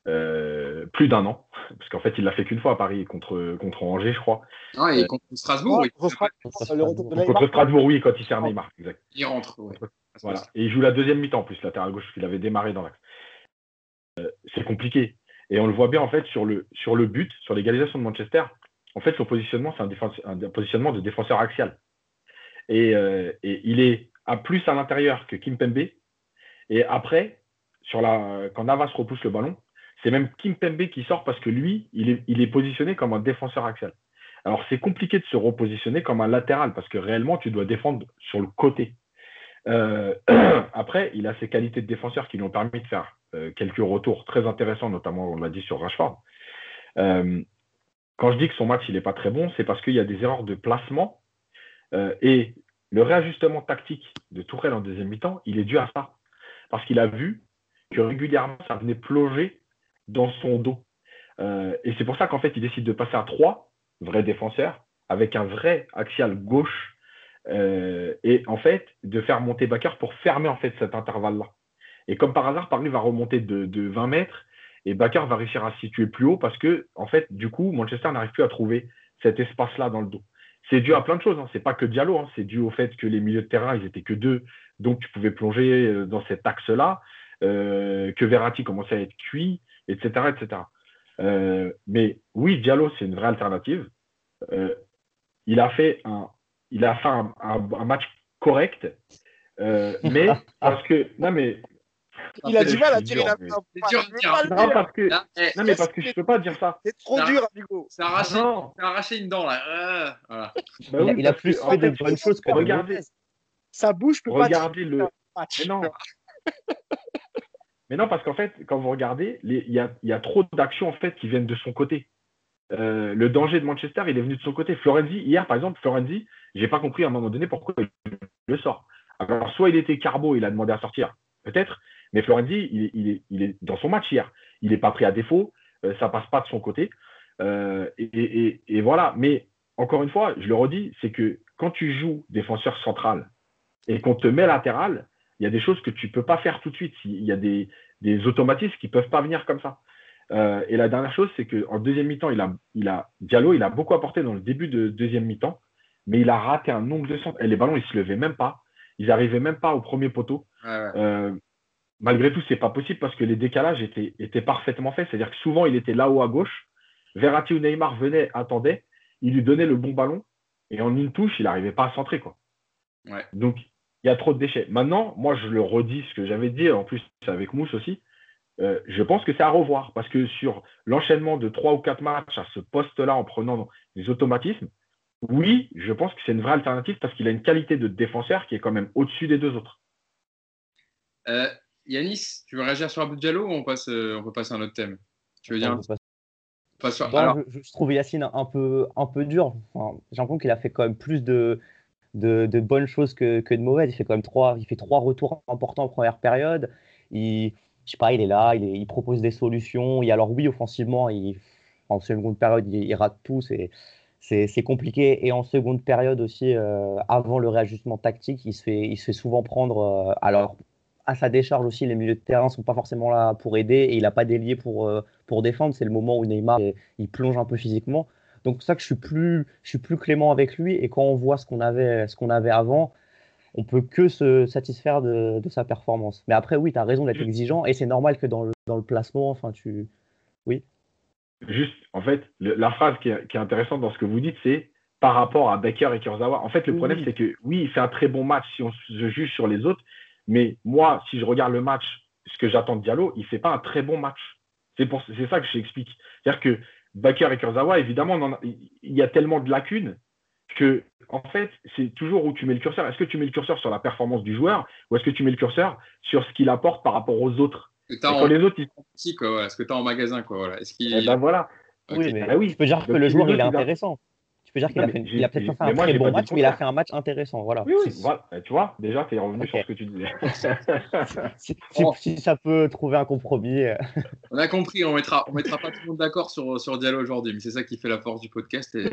euh, plus d'un an, parce qu'en fait, il l'a fait qu'une fois à Paris contre, contre Angers, je crois. Ah, et contre Strasbourg, oui. Contre, Strasbourg, oui, quand il sert Neymar. Exact. Il rentre, Voilà. Et il joue la deuxième mi-temps en plus, latéral gauche, qu'il avait démarré dans l'axe. Euh, c'est compliqué. Et on le voit bien, en fait, sur le, sur le but, sur l'égalisation de Manchester. En fait, son positionnement, c'est un, un, positionnement de défenseur axial. Et, euh, et, il est à plus à l'intérieur que Kim Pembe. Et après, sur la, quand Navas repousse le ballon, c'est même Kim Pembe qui sort parce que lui, il est, positionné comme un défenseur axial. Alors, c'est compliqué de se repositionner comme un latéral parce que réellement, tu dois défendre sur le côté. Euh, après, il a ses qualités de défenseur qui lui ont permis de faire euh, quelques retours très intéressants, notamment, on l'a dit, sur Rashford. Euh, quand je dis que son match il n'est pas très bon, c'est parce qu'il y a des erreurs de placement et le réajustement tactique de Tourelle en deuxième mi-temps, il est dû à ça. Parce qu'il a vu que régulièrement, ça venait plonger dans son dos. Euh, et c'est pour ça qu'en fait, il décide de passer à trois vrais défenseurs avec un vrai axial gauche euh, et en fait de faire monter Bakker pour fermer en fait cet intervalle-là. Et comme par hasard, Paris va remonter de, 20 mètres et Bakker va réussir à se situer plus haut parce que en fait, du coup, Manchester n'arrive plus à trouver cet espace-là dans le dos. C'est dû à plein de choses. Hein. C'est pas que Diallo. Hein. C'est dû au fait que les milieux de terrain, ils étaient que deux, donc tu pouvais plonger euh, dans cet axe-là, que Verratti commençait à être cuit, etc., etc. Euh, mais oui, Diallo, c'est une vraie alternative. il a fait un, il a fait un, match correct, mais parce que non mais il a du mal à tirer la. C'est Non, parce que, non, mais parce que je peux pas dire ça. C'est trop dur, amigo. C'est arraché, arraché une dent, là. Bah il, a, plus fait de bonnes choses que regardez. Sa bouche peut regardez pas le. Mais non. mais non, parce qu'en fait, quand vous regardez, il y a, trop d'actions en fait qui viennent de son côté. Euh, le danger de Manchester, il est venu de son côté. Florenzi, hier par exemple, Florenzi, j'ai pas compris à un moment donné pourquoi il le sort. Alors, soit il était carbo, il a demandé à sortir, peut-être, mais Florenzi, il, est, dans son match hier. Il n'est pas pris à défaut, ça euh, ça passe pas de son côté. Euh, et, voilà. Mais encore une fois, je le redis, c'est que quand tu joues défenseur central et qu'on te met latéral, il y a des choses que tu ne peux pas faire tout de suite. Il y a des, automatismes qui ne peuvent pas venir comme ça. Euh, et la dernière chose, c'est qu'en deuxième mi-temps, il a, il a, Diallo, il a beaucoup apporté dans le début de deuxième mi-temps, mais il a raté un nombre de centres. Et les ballons, ils ne se levaient même pas. Ils n'arrivaient même pas au premier poteau malgré tout, c'est pas possible parce que les décalages étaient, parfaitement faits. C'est-à-dire que souvent, il était là-haut à gauche. Verratti ou Neymar venaient, attendaient, il lui donnait le bon ballon et en une touche, il n'arrivait pas à centrer. Quoi. Donc, il y a trop de déchets. Maintenant, moi, je le redis ce que j'avais dit, en plus, c'est avec Mousse aussi. Euh, je pense que c'est à revoir parce que sur l'enchaînement de trois ou quatre matchs à ce poste-là en prenant des automatismes, oui, je pense que c'est une vraie alternative parce qu'il a une qualité de défenseur qui est quand même au-dessus des deux autres. Euh, Yanis, tu veux réagir sur Abou Diallo ou on, passe, euh, on peut passer à un autre thème? Tu veux dire je, trouve Yacine un peu, un peu dur. J'ai l'impression qu'il a fait quand même plus de, de, bonnes choses que, que, de mauvaises. Il fait quand même trois, il fait trois retours importants en première période. Il, je sais pas, il est là, il, propose des solutions. Et alors oui, offensivement, il, en seconde période, il, rate tout. C'est compliqué. Et en seconde période aussi, euh, avant le réajustement tactique, il se fait, il se fait souvent prendre. Euh, alors à sa décharge aussi, les milieux de terrain sont pas forcément là pour aider et il n'a pas délié pour, euh, pour défendre. C'est le moment où Neymar il plonge un peu physiquement. Donc c'est ça que je suis plus je suis plus clément avec lui et quand on voit ce qu'on avait ce qu'on avait avant, on peut que se satisfaire de, sa performance. Mais après oui, tu as raison d'être exigeant et c'est normal que dans le, dans le placement, enfin tu oui. Juste en fait, la phrase qui est, intéressante dans ce que vous dites c'est par rapport à Becker et Kurzawa. En fait, le problème, c'est que oui, il fait un très bon match si on se juge sur les autres, mais moi, si je regarde le match, ce que j'attends de Diallo, il ne fait pas un très bon match. C'est ça que j'explique. C'est-à-dire que Baker et Kurzawa, évidemment, il y a tellement de lacunes que, en fait, c'est toujours où tu mets le curseur. Est-ce que tu mets le curseur sur la performance du joueur ou est-ce que tu mets le curseur sur ce qu'il apporte par rapport aux autres en... les autres, ils... si, quoi, ce que tu as en magasin, quoi. Voilà. Est-ce qu'il... Eh ben voilà. Oui, mais bah oui. peux dire que le joueur, il est intéressant. Tu peux dire qu'il a, a peut-être pas fait un très bon match, mais il a fait un match intéressant. Voilà. Oui, oui, voilà. Tu vois, déjà, tu es revenu sur ce que tu disais. si, ça peut trouver un compromis. Euh. on a compris, on mettra, on mettra pas tout le monde d'accord sur, sur Diallo aujourd'hui, mais c'est ça qui fait la force du podcast. Et,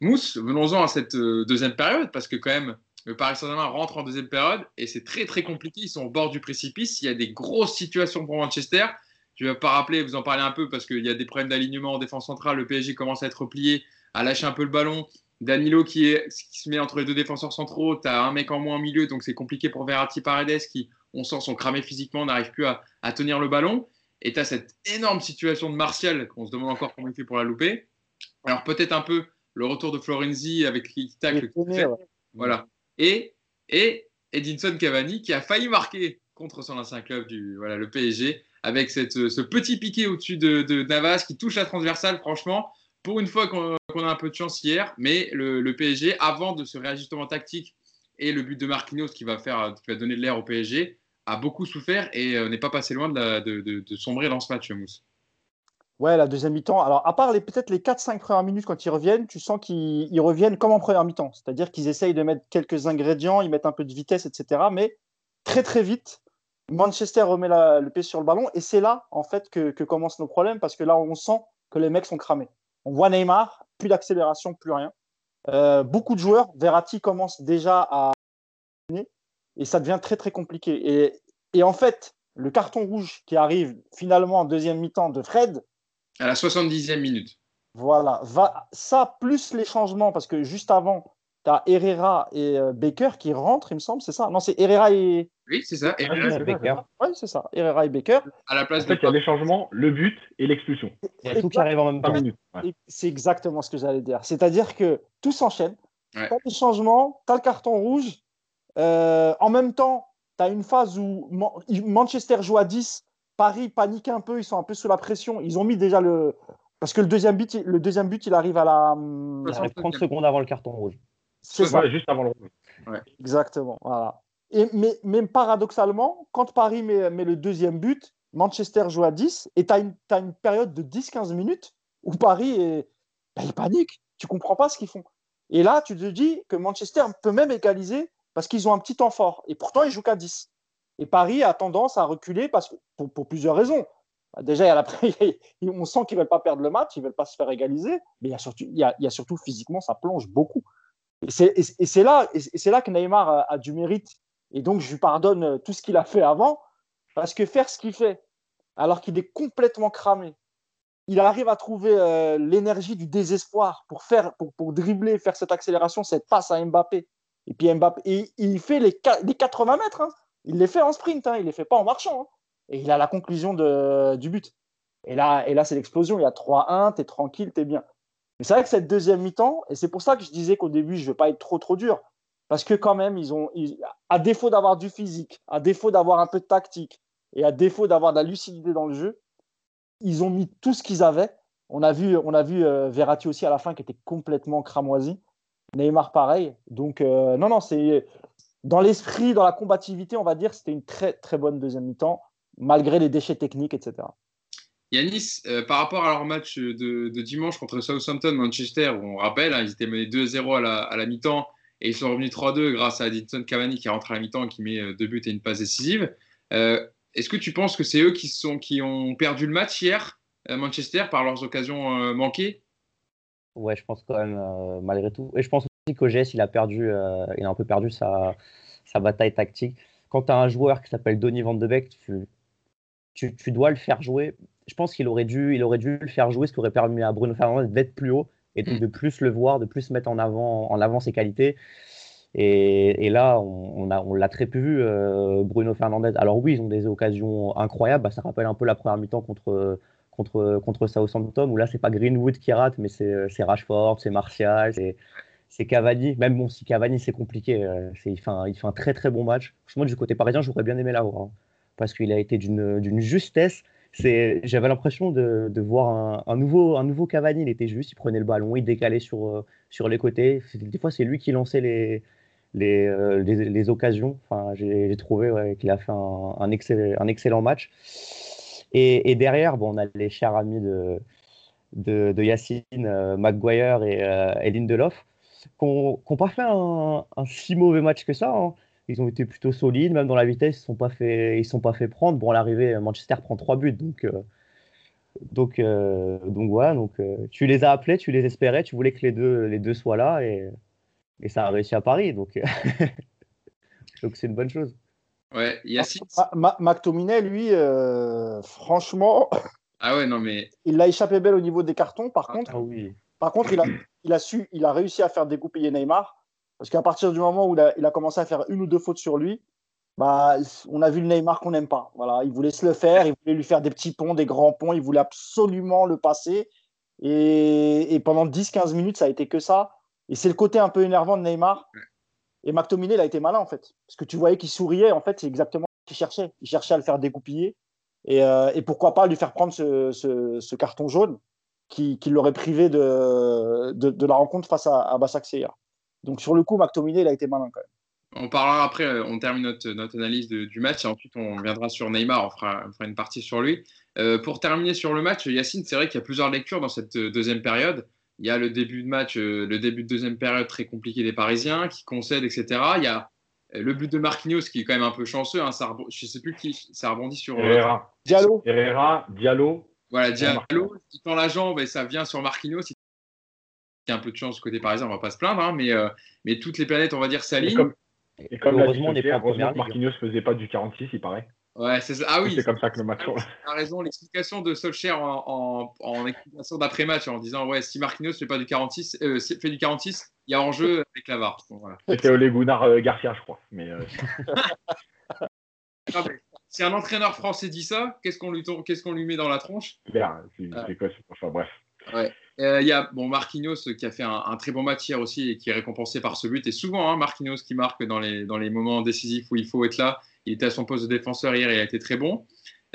Mousse, venons-en à cette euh, deuxième période, parce que quand même, le Paris Saint-Germain rentre en deuxième période et c'est très très compliqué. Ils sont au bord du précipice. Il y a des grosses situations pour Manchester. Je ne vais pas rappeler, vous en parlez un peu parce qu'il y a des problèmes d'alignement en défense centrale. Le PSG commence à être replié à lâcher un peu le ballon. Danilo qui, est, qui se met entre les deux défenseurs centraux, tu as un mec en moins au milieu, donc c'est compliqué pour Verratti Paredes qui, on sent, sont cramés physiquement, n'arrive plus à, tenir le ballon. Et tu as cette énorme situation de Martial qu'on se demande encore comment il fait pour la louper. Alors peut-être un peu le retour de Florenzi avec qui tacle. Voilà. Et, et Edinson Cavani qui a failli marquer contre son ancien club du voilà, le PSG avec cette, ce petit piqué au-dessus de, de Navas qui touche la transversale. Franchement, pour une fois qu'on a un peu de chance hier, mais le, PSG, avant de ce réajustement tactique et le but de Marquinhos qui va, faire, qui va donner de l'air au PSG, a beaucoup souffert et euh, n'est pas passé loin de, sombrer dans ce match, Mousse. Ouais, la deuxième mi-temps. Alors, à part peut-être les 4-5 premières minutes quand ils reviennent, tu sens qu'ils ils reviennent comme en première mi-temps. C'est-à-dire qu'ils essayent de mettre quelques ingrédients, ils mettent un peu de vitesse, etc. Mais très, très vite, Manchester remet le pied sur le ballon. Et c'est là, en fait, que commencent nos problèmes parce que là, on sent que les mecs sont cramés. On voit Neymar, plus d'accélération, plus rien. Euh, beaucoup de joueurs, Verratti commence déjà à. Et ça devient très, très compliqué. Et, et en fait, le carton rouge qui arrive finalement en deuxième mi-temps de Fred, À la 70e minute. voilà, va, ça plus les changements, parce que juste avant, tu as Herrera et euh, Baker qui rentrent, il me semble, c'est ça? Non, c'est Herrera et. Oui, c'est ça. Et là, oui, Baker. Oui, c'est ça, Herrera et Baker. à la En place fait, il y a les changements, le but et l'expulsion. Il y a tout qui arrive en même 5 temps. Ouais. Et C'est exactement ce que j'allais dire. C'est-à-dire que tout s'enchaîne. Ouais. Tu as des changements, tu as le carton rouge. Euh, en même temps, tu as une phase où Man- Manchester joue à 10. Paris panique un peu, ils sont un peu sous la pression. Ils ont mis déjà le. Parce que le deuxième but, il- le deuxième but, il arrive à la. Il arrive 30 secondes avant le carton rouge. C'est ça. Ouais, juste avant le rouge. Exactement. Voilà. Et, mais, mais paradoxalement, quand Paris met, met le deuxième but, Manchester joue à 10 et tu as une, t'as une période de 10-15 minutes où Paris est, ben, il panique. Tu comprends pas ce qu'ils font. Et là, tu te dis que Manchester peut même égaliser parce qu'ils ont un petit temps fort. Et pourtant, ils jouent qu'à 10. Et Paris a tendance à reculer parce que, pour, pour plusieurs raisons. Bah, Déjà, il y a la- on sent qu'ils ne veulent pas perdre le match, ils ne veulent pas se faire égaliser, mais il y a surtout, il y a, il y a surtout physiquement, ça plonge beaucoup. Et c'est là, que Neymar a, du mérite. Et donc, je lui pardonne euh, tout ce qu'il a fait avant, parce que faire ce qu'il fait, alors qu'il est complètement cramé, il arrive à trouver euh, l'énergie du désespoir pour, faire, dribbler, faire cette accélération, cette passe à Mbappé. Et puis Mbappé, il fait les, qua- les 80 mètres. hein. Il les fait en sprint, hein. il les fait pas en marchant. hein. Et il a la conclusion du but. Et là, c'est l'explosion. Il y a 3-1, tu es tranquille, tu es bien. Mais c'est vrai que cette deuxième mi-temps, et c'est pour ça que je disais qu'au début, je ne veux pas être trop trop dur, parce que quand même, ils ont, à défaut d'avoir du physique, à défaut d'avoir un peu de tactique, et à défaut d'avoir de la lucidité dans le jeu, ils ont mis tout ce qu'ils avaient. On a vu, on a vu euh, aussi à la fin qui était complètement cramoisi. Neymar pareil. Donc euh, non, non, c'est dans l'esprit, dans la combativité, on va dire, c'était une très très bonne deuxième mi-temps, malgré les déchets techniques, etc. Yanis, euh, par rapport à leur match de, dimanche contre Southampton, Manchester, où on rappelle, hein, ils étaient menés 2-0 à la, à la mi-temps et ils sont revenus 3-2 grâce à Edinson Cavani qui rentre à la mi-temps et qui met euh, deux buts et une passe décisive. Euh, Est-ce que tu penses que c'est eux qui, sont, qui ont perdu le match hier, euh, Manchester, par leurs occasions manquées? Ouais, je pense quand même, malgré tout. Et je pense aussi qu'OGS, il a perdu, il a un peu perdu sa, sa bataille tactique. Quand tu as un joueur qui s'appelle Donny Van de Beek, tu, tu dois le faire jouer. Je pense qu'il aurait dû, il aurait dû le faire jouer, ce qui aurait permis à Bruno Fernandes d'être plus haut et donc de plus le voir, de plus mettre en avant, en avant ses qualités. Et, et là, on, on a, on l'a très peu vu, euh, Bruno Fernandez. Alors oui, ils ont des occasions incroyables. Bah, ça rappelle un peu la première mi-temps contre, contre, contre Southampton, où là, c'est pas Greenwood qui rate, mais c'est c'est Rashford, c'est Martial, c'est c'est Cavani. Même bon, si Cavani, c'est compliqué. euh, c'est- il, fait un, il fait un très très bon match. Moi, du côté parisien, j'aurais bien aimé l'avoir. hein, parce qu'il a été d'une d'une justesse. J'avais l'impression de, voir un, nouveau, un nouveau Cavani. Il était juste, il prenait le ballon, il décalait sur, euh, sur les côtés. Des fois, c'est lui qui lançait les, les, euh, les, occasions. Enfin, j'ai trouvé qu'il a fait un, excellent, un excellent match. Et, derrière, bon, on a les chers amis de, de, Yacine, euh, Maguire et, euh, et Lindelof, qui n'ont pas fait un, un si mauvais match que ça. hein. Ils ont été plutôt solides, même dans la vitesse, ils ne sont, pas fait- ils sont pas fait prendre. Bon, à l'arrivée, Manchester prend trois buts, donc, euh, donc, euh, donc voilà. Donc, euh, tu les as appelés, tu les espérais, tu voulais que les deux, les deux soient là, et, et ça a réussi à Paris. Donc, donc c'est une bonne chose. Ouais, Yacine. Ma- Ma- McTominay, lui, euh, franchement, Ah ouais, non, mais il l'a échappé belle au niveau des cartons. Par contre, Ah oui. Par contre, il a, il a su, il a réussi à faire dégoupiller Neymar. Parce qu'à partir du moment où il a, commencé à faire une ou deux fautes sur lui, bah, on a vu le Neymar qu'on n'aime pas. Voilà, il voulait se le faire, il voulait lui faire des petits ponts, des grands ponts, il voulait absolument le passer. Et, pendant 10-15 minutes, ça a été que ça. Et c'est le côté un peu énervant de Neymar. Et McTominay, il a été malin en fait. Parce que tu voyais qu'il souriait, en fait, c'est exactement ce qu'il cherchait. Il cherchait à le faire dégoupiller. Et, euh, et pourquoi pas lui faire prendre ce, carton jaune qui, l'aurait privé de, la rencontre face à, à. Donc sur le coup, McTominay, il a été malin quand même. On parlera après, euh, on termine notre, notre analyse du match et ensuite on viendra sur Neymar, on fera, une partie sur lui. Euh, pour terminer sur le match, Yacine, c'est vrai qu'il y a plusieurs lectures dans cette euh, deuxième période. Il y a le début de match, le début de deuxième période très compliqué des Parisiens qui concèdent, etc. Il y a le but de Marquinhos qui est quand même un peu chanceux. Hein, ça, je ne sais plus qui, ça rebondit sur. Herrera. Diallo. Herrera, Diallo. Voilà, Diallo qui tend la jambe et ça vient sur Marquinhos. Il y a un peu de chance côté parisien, on ne va pas se plaindre, hein, mais, mais toutes les planètes, on va dire, s'alignent. Et comme heureusement, on est pas heureusement que Marquinhos faisait pas du 46, il paraît. Ouais, c'est ça. Ah oui. C'est comme ça que le match. Tu as raison, l'explication de Solskjaer en, en, explication d'après-match en disant ouais, si Marquinhos fait pas du 46, euh, fait du 46, il y a enjeu avec la VAR. C'était Ole Gunnar euh, Garcia, je crois. Mais, euh... si un entraîneur français dit ça, qu'est-ce qu'on lui, qu'est-ce qu'on lui met dans la tronche? Bien, c'est quoi Enfin bref. Ouais. Euh, il y a bon, Marquinhos qui a fait un, très bon match hier aussi et qui est récompensé par ce but. Et souvent, hein, Marquinhos qui marque dans les, dans les moments décisifs où il faut être là. Il était à son poste de défenseur hier et il a été très bon.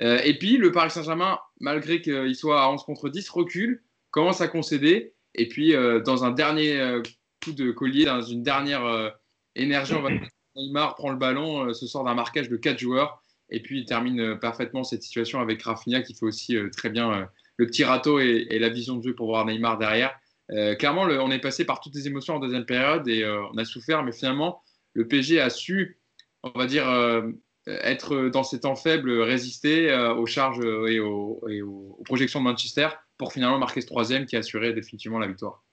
Euh, et puis, le Paris Saint-Germain, malgré qu'il soit à 11 contre 10, recule, commence à concéder. Et puis, euh, dans un dernier coup de collier, dans une dernière énergie, on va Neymar prend le ballon, se sort d'un marquage de 4 joueurs. Et puis, il termine parfaitement cette situation avec Rafinha qui fait aussi très bien le petit râteau et, la vision de jeu pour voir Neymar derrière. Euh, clairement, on est passé par toutes les émotions en deuxième période et euh, on a souffert, mais finalement, le PG a su, on va dire, euh, être dans ces temps faibles, résister aux charges et aux, projections de Manchester pour finalement marquer ce troisième qui a assuré définitivement la victoire.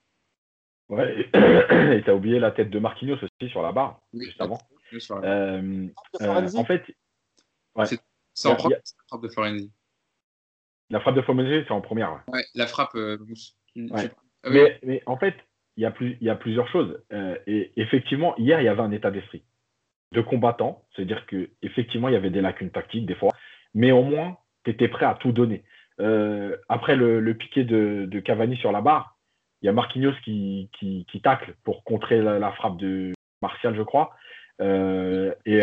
Ouais, et tu as oublié la tête de Marquinhos aussi sur la barre, juste avant. en fait, c'est en frappe de Florenzi. La frappe de Fomé, c'est en première. Ouais, la frappe euh, ah mais, mais, en fait, il y, y a plusieurs choses. Euh, et effectivement, hier, il y avait un état d'esprit de combattant. C'est-à-dire qu'effectivement, il y avait des lacunes tactiques des fois. Mais au moins, tu étais prêt à tout donner. Euh, après le, le piqué de, de, Cavani sur la barre, il y a Marquinhos qui, qui, qui tacle pour contrer la, frappe de Martial, je crois. et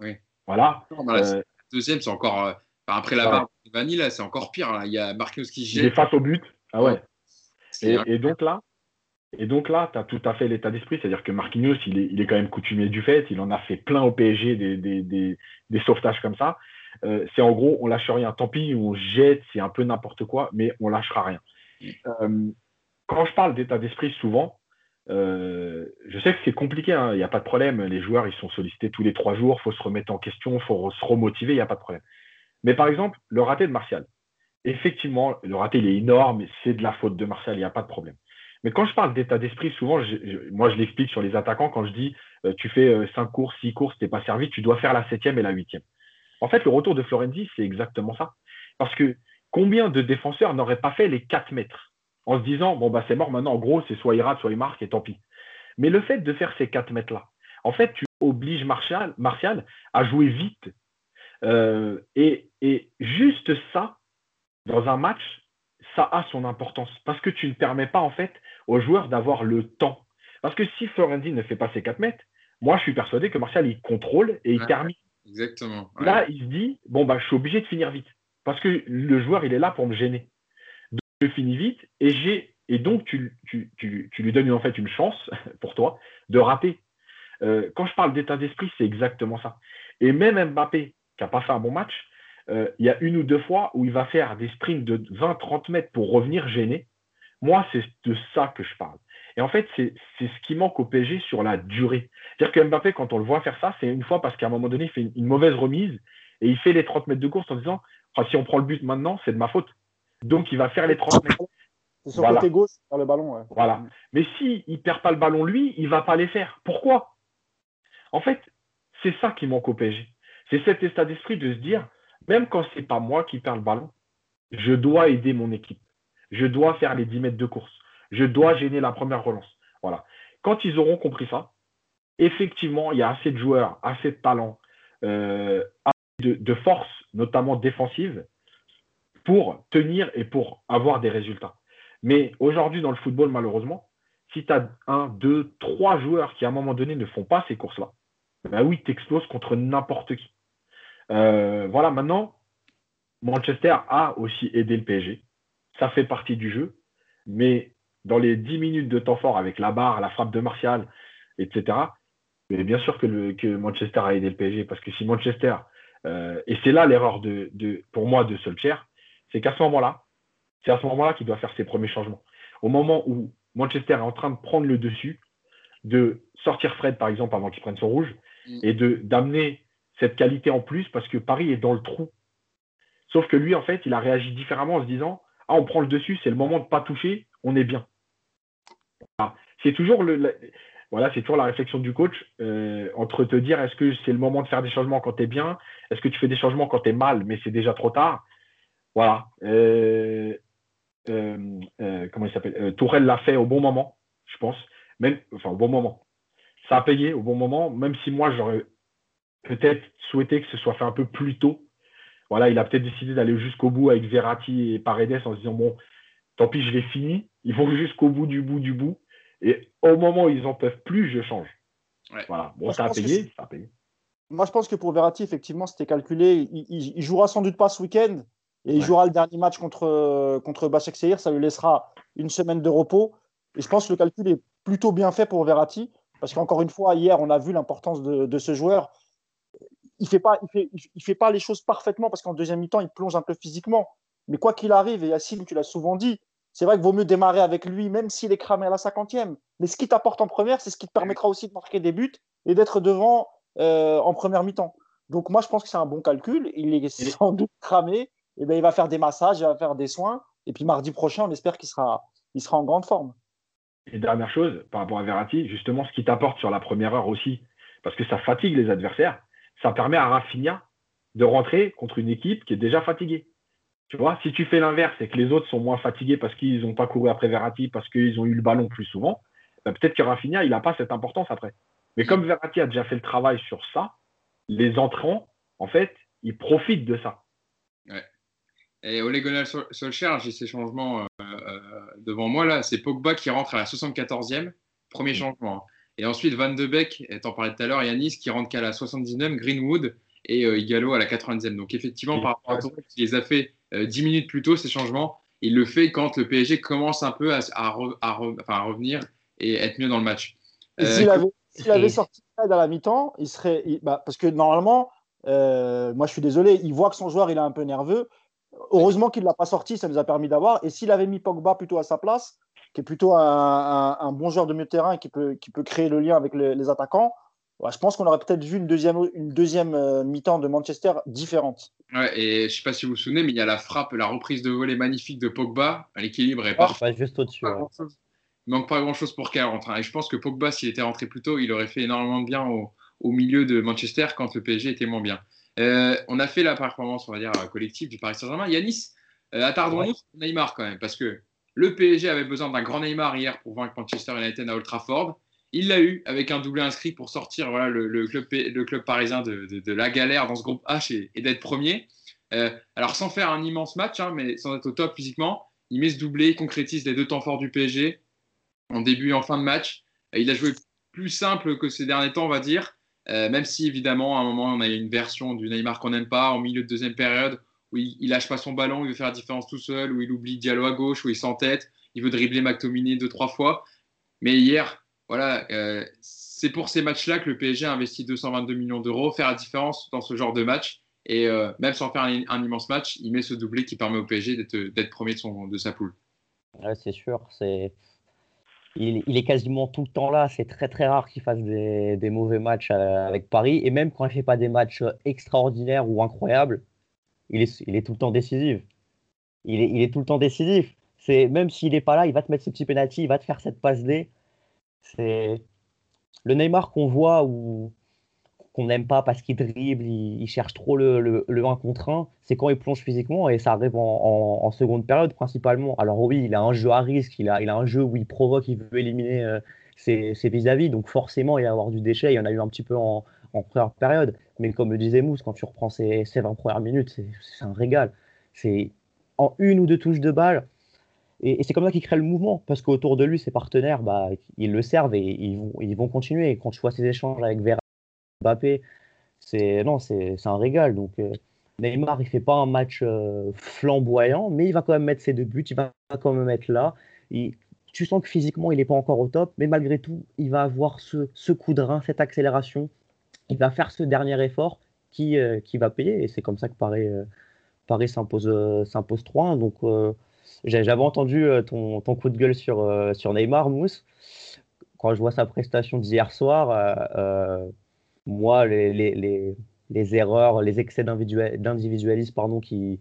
oui. voilà. la deuxième, c'est encore après la barre de Vanille, c'est encore pire. Il y a Marquinhos qui jette. Il est face au but. Ah ouais. Et, donc là, et donc là, tu as tout à fait l'état d'esprit. C'est-à-dire que Marquinhos, il est, il est, quand même coutumier du fait. Il en a fait plein au PSG des, des, des, des sauvetages comme ça. Euh, c'est en gros, on lâche rien. Tant pis, on jette, c'est un peu n'importe quoi, mais on lâchera rien. Euh, quand je parle d'état d'esprit, souvent, euh, je sais que c'est compliqué, hein. il n'y a pas de problème. Les joueurs, ils sont sollicités tous les trois jours, il faut se remettre en question, il faut se remotiver, il n'y a pas de problème. Mais par exemple, le raté de Martial. Effectivement, le raté, il est énorme, c'est de la faute de Martial, il n'y a pas de problème. Mais quand je parle d'état d'esprit, souvent, moi, je l'explique sur les attaquants quand je dis euh, tu fais euh, cinq courses, six courses, tu n'es pas servi, tu dois faire la septième et la huitième. En fait, le retour de Florenzi, c'est exactement ça. Parce que combien de défenseurs n'auraient pas fait les 4 mètres en se disant bon, bah, c'est mort maintenant, en gros, c'est soit il rate, soit il marque et tant pis. Mais le fait de faire ces 4 mètres-là, en fait, tu obliges Martial, Martial à jouer vite, euh, et, juste ça, dans un match, ça a son importance parce que tu ne permets pas en fait aux joueurs d'avoir le temps. Parce que si Florenzi ne fait pas ses 4 mètres, moi je suis persuadé que Martial il contrôle et il termine. Exactement. Là, il se dit bon bah je suis obligé de finir vite parce que le joueur il est là pour me gêner. Donc je finis vite et j'ai et donc tu, tu, tu, tu, lui donnes en fait une chance pour toi de rater. Euh, quand je parle d'état d'esprit, c'est exactement ça. Et même Mbappé, qui n'a pas fait un bon match, euh, il y a une ou deux fois où il va faire des sprints de 20-30 mètres pour revenir gêné. Moi, c'est de ça que je parle. Et en fait, c'est ce qui manque au PSG sur la durée. C'est-à-dire que Mbappé, quand on le voit faire ça, c'est une fois parce qu'à un moment donné, il fait une, mauvaise remise et il fait les 30 mètres de course en disant si on prend le but maintenant, c'est de ma faute. Donc, il va faire les 30 mètres. C'est son côté gauche sur le ballon. Voilà. Mais s'il ne perd pas le ballon, lui, il ne va pas les faire. Pourquoi? En fait, c'est ça qui manque au PSG. C'est cet état d'esprit de se dire, même quand ce n'est pas moi qui perds le ballon, je dois aider mon équipe. Je dois faire les 10 mètres de course. Je dois gêner la première relance. Voilà. Quand ils auront compris ça, effectivement, il y a assez de joueurs, assez de talent, euh, de, de, force, notamment défensive, pour tenir et pour avoir des résultats. Mais aujourd'hui, dans le football, malheureusement, si tu as un, deux, trois joueurs qui, à un moment donné, ne font pas ces courses-là, ben oui, tu exploses contre n'importe qui. Euh, voilà, maintenant, Manchester a aussi aidé le PSG. Ça fait partie du jeu. Mais dans les 10 minutes de temps fort avec la barre, la frappe de Martial, etc., Mais bien sûr que, le, que Manchester a aidé le PSG, parce que si Manchester, euh, et c'est là l'erreur de, de, pour moi de Solskjaer, c'est qu'à ce moment-là, c'est à ce moment-là qu'il doit faire ses premiers changements. Au moment où Manchester est en train de prendre le dessus, de sortir Fred, par exemple, avant qu'il prenne son rouge, mm. et de d'amener cette qualité en plus parce que Paris est dans le trou. Sauf que lui, en fait, il a réagi différemment en se disant Ah, on prend le dessus, c'est le moment de ne pas toucher, on est bien. C'est toujours le, voilà, c'est toujours la réflexion du coach euh, entre te dire est-ce que c'est le moment de faire des changements quand tu es bien, est-ce que tu fais des changements quand tu es mal, mais c'est déjà trop tard? Voilà. Euh, euh, comment il s'appelle Tourelle l'a fait au bon moment, je pense. Même, enfin, au bon moment. Ça a payé au bon moment, même si moi, j'aurais peut-être souhaité que ce soit fait un peu plus tôt. Voilà, il a peut-être décidé d'aller jusqu'au bout avec Verratti et Paredes en se disant bon, tant pis, je l'ai fini. Ils vont jusqu'au bout du bout du bout. Et au moment où ils n'en peuvent plus, je change. Voilà. Bon, ça a, payé, ça a payé. Moi, je pense que pour Verratti, effectivement, c'était calculé. Il, il, jouera sans doute pas ce week-end. Et il jouera le dernier match contre, contre Bachek Seir. Ça lui laissera une semaine de repos. Et je pense que le calcul est plutôt bien fait pour Verratti. Parce qu'encore une fois, hier, on a vu l'importance de, de, ce joueur. Il ne fait, pas, il fait, il fait pas les choses parfaitement parce qu'en deuxième mi-temps, il plonge un peu physiquement. Mais quoi qu'il arrive, et Yacine, tu l'as souvent dit, c'est vrai qu'il vaut mieux démarrer avec lui, même s'il est cramé à la cinquantième. Mais ce qui t'apporte en première, c'est ce qui te permettra aussi de marquer des buts et d'être devant euh, en première mi-temps. Donc moi, je pense que c'est un bon calcul. Il est sans doute cramé. Et ben, il va faire des massages, il va faire des soins. Et puis mardi prochain, on espère qu'il sera, il sera en grande forme. Et dernière chose, par rapport à Verratti, justement, ce qui t'apporte sur la première heure aussi, parce que ça fatigue les adversaires, ça permet à Rafinha de rentrer contre une équipe qui est déjà fatiguée. Tu vois, si tu fais l'inverse et que les autres sont moins fatigués parce qu'ils n'ont pas couru après Verratti, parce qu'ils ont eu le ballon plus souvent, bah, peut-être que Rafinha, il n'a pas cette importance après. Mais comme Verratti a déjà fait le travail sur ça, les entrants, en fait, ils profitent de ça. Ouais. Et Ole Gunnar Solskjaer, j'ai ces changements euh, euh, devant moi là, c'est Pogba qui rentre à la 74e, premier changement. Et ensuite Van de Beek, t'en parlais tout à l'heure, Yanis qui rentre qu'à la 79e, Greenwood et euh, Igalo à la 90e. Donc effectivement, par rapport à les a fait 10 euh, minutes plus tôt, ces changements. Il le fait quand le PSG commence un peu à, revenir et être mieux dans le match. S'il euh, avait, sorti à la mi-temps, il serait. Bah, parce que normalement, euh, moi je suis désolé, il voit que son joueur il est un peu nerveux. Heureusement qu'il ne l'a pas sorti, ça nous a permis d'avoir. Et s'il avait mis Pogba plutôt à sa place, qui est plutôt un, bon joueur de milieu de terrain qui peut, qui peut créer le lien avec les attaquants, je pense qu'on aurait peut-être vu une deuxième, une deuxième euh, mi-temps de Manchester différente. Ouais, et je ne sais pas si vous vous souvenez, mais il y a la frappe, la reprise de volée magnifique de Pogba. L'équilibre est parfait. juste au-dessus. Il manque pas grand-chose pour qu'elle rentre. Et je pense que Pogba, s'il était rentré plus tôt, il aurait fait énormément de bien au, au milieu de Manchester quand le PSG était moins bien. Euh, on a fait la performance, on va dire, collective du Paris Saint-Germain. Yanis, euh, attardons-nous sur Neymar quand même, parce que le PSG avait besoin d'un grand Neymar hier pour vaincre Manchester United à Old. Il l'a eu avec un doublé inscrit pour sortir le, club, parisien de, la galère dans ce groupe H et, d'être premier. Euh, alors sans faire un immense match, hein, mais sans être au top physiquement, il met ce doublé, il concrétise les deux temps forts du PSG en début et en fin de match. Il a joué plus simple que ces derniers temps, on va dire, euh, même si évidemment à un moment on a une version du Neymar qu'on n'aime pas en milieu de deuxième période où il, il, lâche pas son ballon, il veut faire la différence tout seul, où il oublie Diallo à gauche, où il s'entête, il veut dribbler McTominay deux trois fois. Mais hier, voilà, euh, c'est pour ces matchs-là que le PSG a investi 222 millions d'euros, faire la différence dans ce genre de match. Et euh, même sans faire un, immense match, il met ce doublé qui permet au PSG d'être premier de, sa poule. c'est sûr. C'est... Il, est quasiment tout le temps là. C'est très très rare qu'il fasse des, mauvais matchs euh, avec Paris. Et même quand il ne fait pas des matchs extraordinaires ou incroyables, il est, il est tout le temps décisif. Il est, tout le temps décisif. C'est, même s'il n'est pas là, il va te mettre ce petit penalty, il va te faire cette passe D. C'est le Neymar qu'on voit ou qu'on n'aime pas parce qu'il dribble, il, cherche trop le, le, 1 contre 1, c'est quand il plonge physiquement et ça arrive en, seconde période principalement. Alors oui, il a un jeu à risque, il a, un jeu où il provoque, il veut éliminer euh, ses, vis-à-vis, donc forcément il va y avoir du déchet, il y en a eu un petit peu en, première période, mais comme le disait Mousse, quand tu reprends ces, ces 20 premières minutes, c'est un régal. C'est en une ou deux touches de balle, et, c'est comme ça qu'il crée le mouvement, parce qu'autour de lui, ses partenaires, bah, ils le servent et ils vont, ils vont continuer. Quand tu vois ces échanges avec Vera, Mbappé, c'est non, c'est un régal. Donc euh, Neymar, il fait pas un match euh, flamboyant, mais il va quand même mettre ses deux buts, il va quand même être là. Il, tu sens que physiquement, il n'est pas encore au top, mais malgré tout, il va avoir ce, ce coup de rein, cette accélération. Il va faire ce dernier effort qui, euh, qui va payer. Et c'est comme ça que Paris, euh, Paris s'impose, euh, s'impose 3 Donc, j'avais entendu ton, ton, coup de gueule sur, sur Neymar, Mousse. Quand je vois sa prestation d'hier soir, moi, les, les, les, les, erreurs, les excès d'individualisme pardon, qui,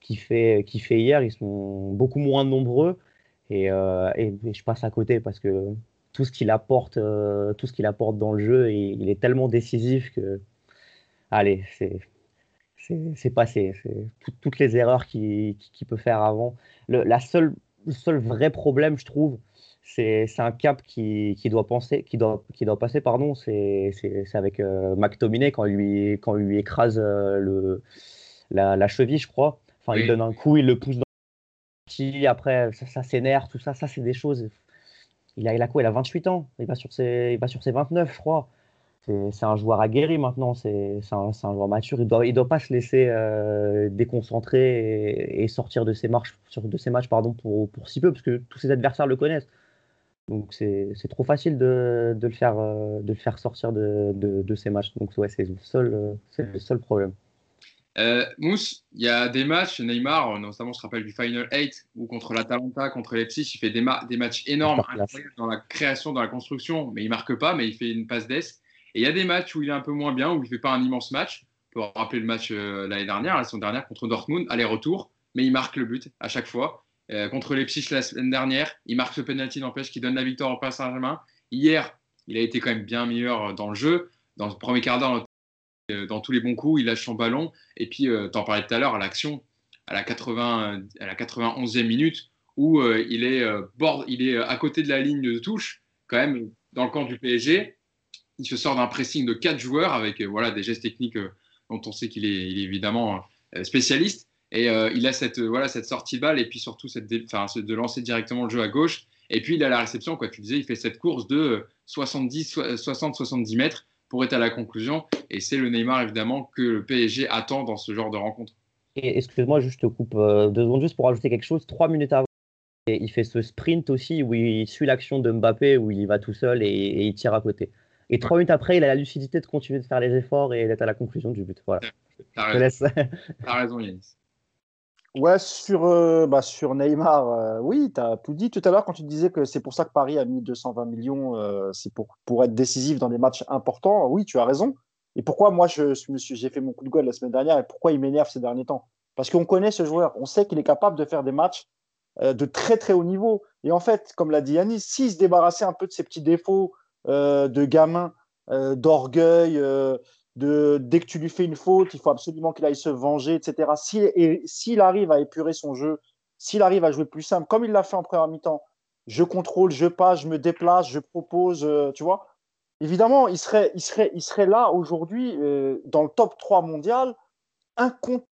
qui, fait, qui fait hier, ils sont beaucoup moins nombreux. Et, et, je passe à côté parce que tout ce qu'il apporte, tout ce qu'il apporte dans le jeu, il est tellement décisif que allez, c'est c'est passé. toutes les erreurs qu'il peut faire avant. Le, la seule, le seul vrai problème, je trouve, c'est un cap qui, qui, doit penser, qui doit, qui doit passer, pardon, c'est avec euh, McTominay quand il lui, quand il lui écrase euh, le, la, la, cheville, je crois. Enfin, il donne un coup, il le pousse dans le après ça, ça s'énerve, tout ça, ça c'est des choses. Il a, il a quoi Il a 28 ans, il va sur ses, il va sur ses 29, je crois c'est un joueur aguerri maintenant, c'est un, un, joueur mature. Il ne doit, il doit pas se laisser euh, déconcentrer et, sortir de ses, marches, de ses matchs pardon, pour, pour si peu, parce que tous ses adversaires le connaissent. Donc c'est trop facile de, de, le faire, euh, de le faire sortir de, de, de ses matchs. Donc ouais, c'est le, euh, le seul problème. Euh, Mousse, il y a des matchs, Neymar, notamment je te rappelle du Final 8, ou contre l'Atalanta, contre Leipzig, il fait des, des matchs énormes dans la création, dans la construction, mais il marque pas, mais il fait une passe d'ess. Et il y a des matchs où il est un peu moins bien, où il ne fait pas un immense match. On peut rappeler le match euh, l'année dernière, la saison dernière contre Dortmund, aller-retour, mais il marque le but à chaque fois. Euh, contre Leipzig la semaine dernière, il marque ce penalty n'empêche qui donne la victoire au Paris Saint-Germain. Hier, il a été quand même bien meilleur dans le jeu. Dans le premier quart d'heure, euh, dans tous les bons coups, il lâche son ballon. Et puis, tu en parlais tout à l'heure, à l'action, à la, 80, à la 91e minute, où il, est, bord, il est à côté de la ligne de touche, quand même, dans le camp du PSG il se sort d'un pressing de quatre joueurs avec euh, voilà, des gestes techniques euh, dont on sait qu'il est, évidemment euh, spécialiste. Et il a cette, voilà, cette sortie de balle et puis surtout cette de lancer directement le jeu à gauche. Et puis il a la réception, quoi. Tu disais, il fait cette course de 70, 60-70 mètres pour être à la conclusion. Et c'est le Neymar, évidemment, que le PSG attend dans ce genre de rencontre. Et excuse-moi, je te coupe deux secondes juste pour ajouter quelque chose. Trois minutes avant, il fait ce sprint aussi où il suit l'action de Mbappé, où il y va tout seul et il tire à côté. Et trois minutes après, il a la lucidité de continuer de faire les efforts et d'être à la conclusion du but. Voilà. T'as raison. raison, Yanis. Ouais, sur, euh, bah, sur Neymar, euh, oui, tu as tout dit tout à l'heure quand tu disais que c'est pour ça que Paris a mis 220 millions, euh, c'est pour, pour être décisif dans des matchs importants. Oui, tu as raison. Et pourquoi moi, je, j'ai fait mon coup de gueule la semaine dernière et pourquoi il m'énerve ces derniers temps? Parce qu'on connaît ce joueur, on sait qu'il est capable de faire des matchs de très très haut niveau. Et en fait, comme l'a dit Yanis, s'il se débarrassait un peu de ses petits défauts, de gamin, d'orgueil, de dès que tu lui fais une faute, il faut absolument qu'il aille se venger, etc. S'il arrive à épurer son jeu, s'il arrive à jouer plus simple, comme il l'a fait en première mi-temps, je contrôle, je passe, je me déplace, je propose, tu vois. Évidemment, il serait, il serait, il serait là aujourd'hui dans le top 3 mondial, incontestablement.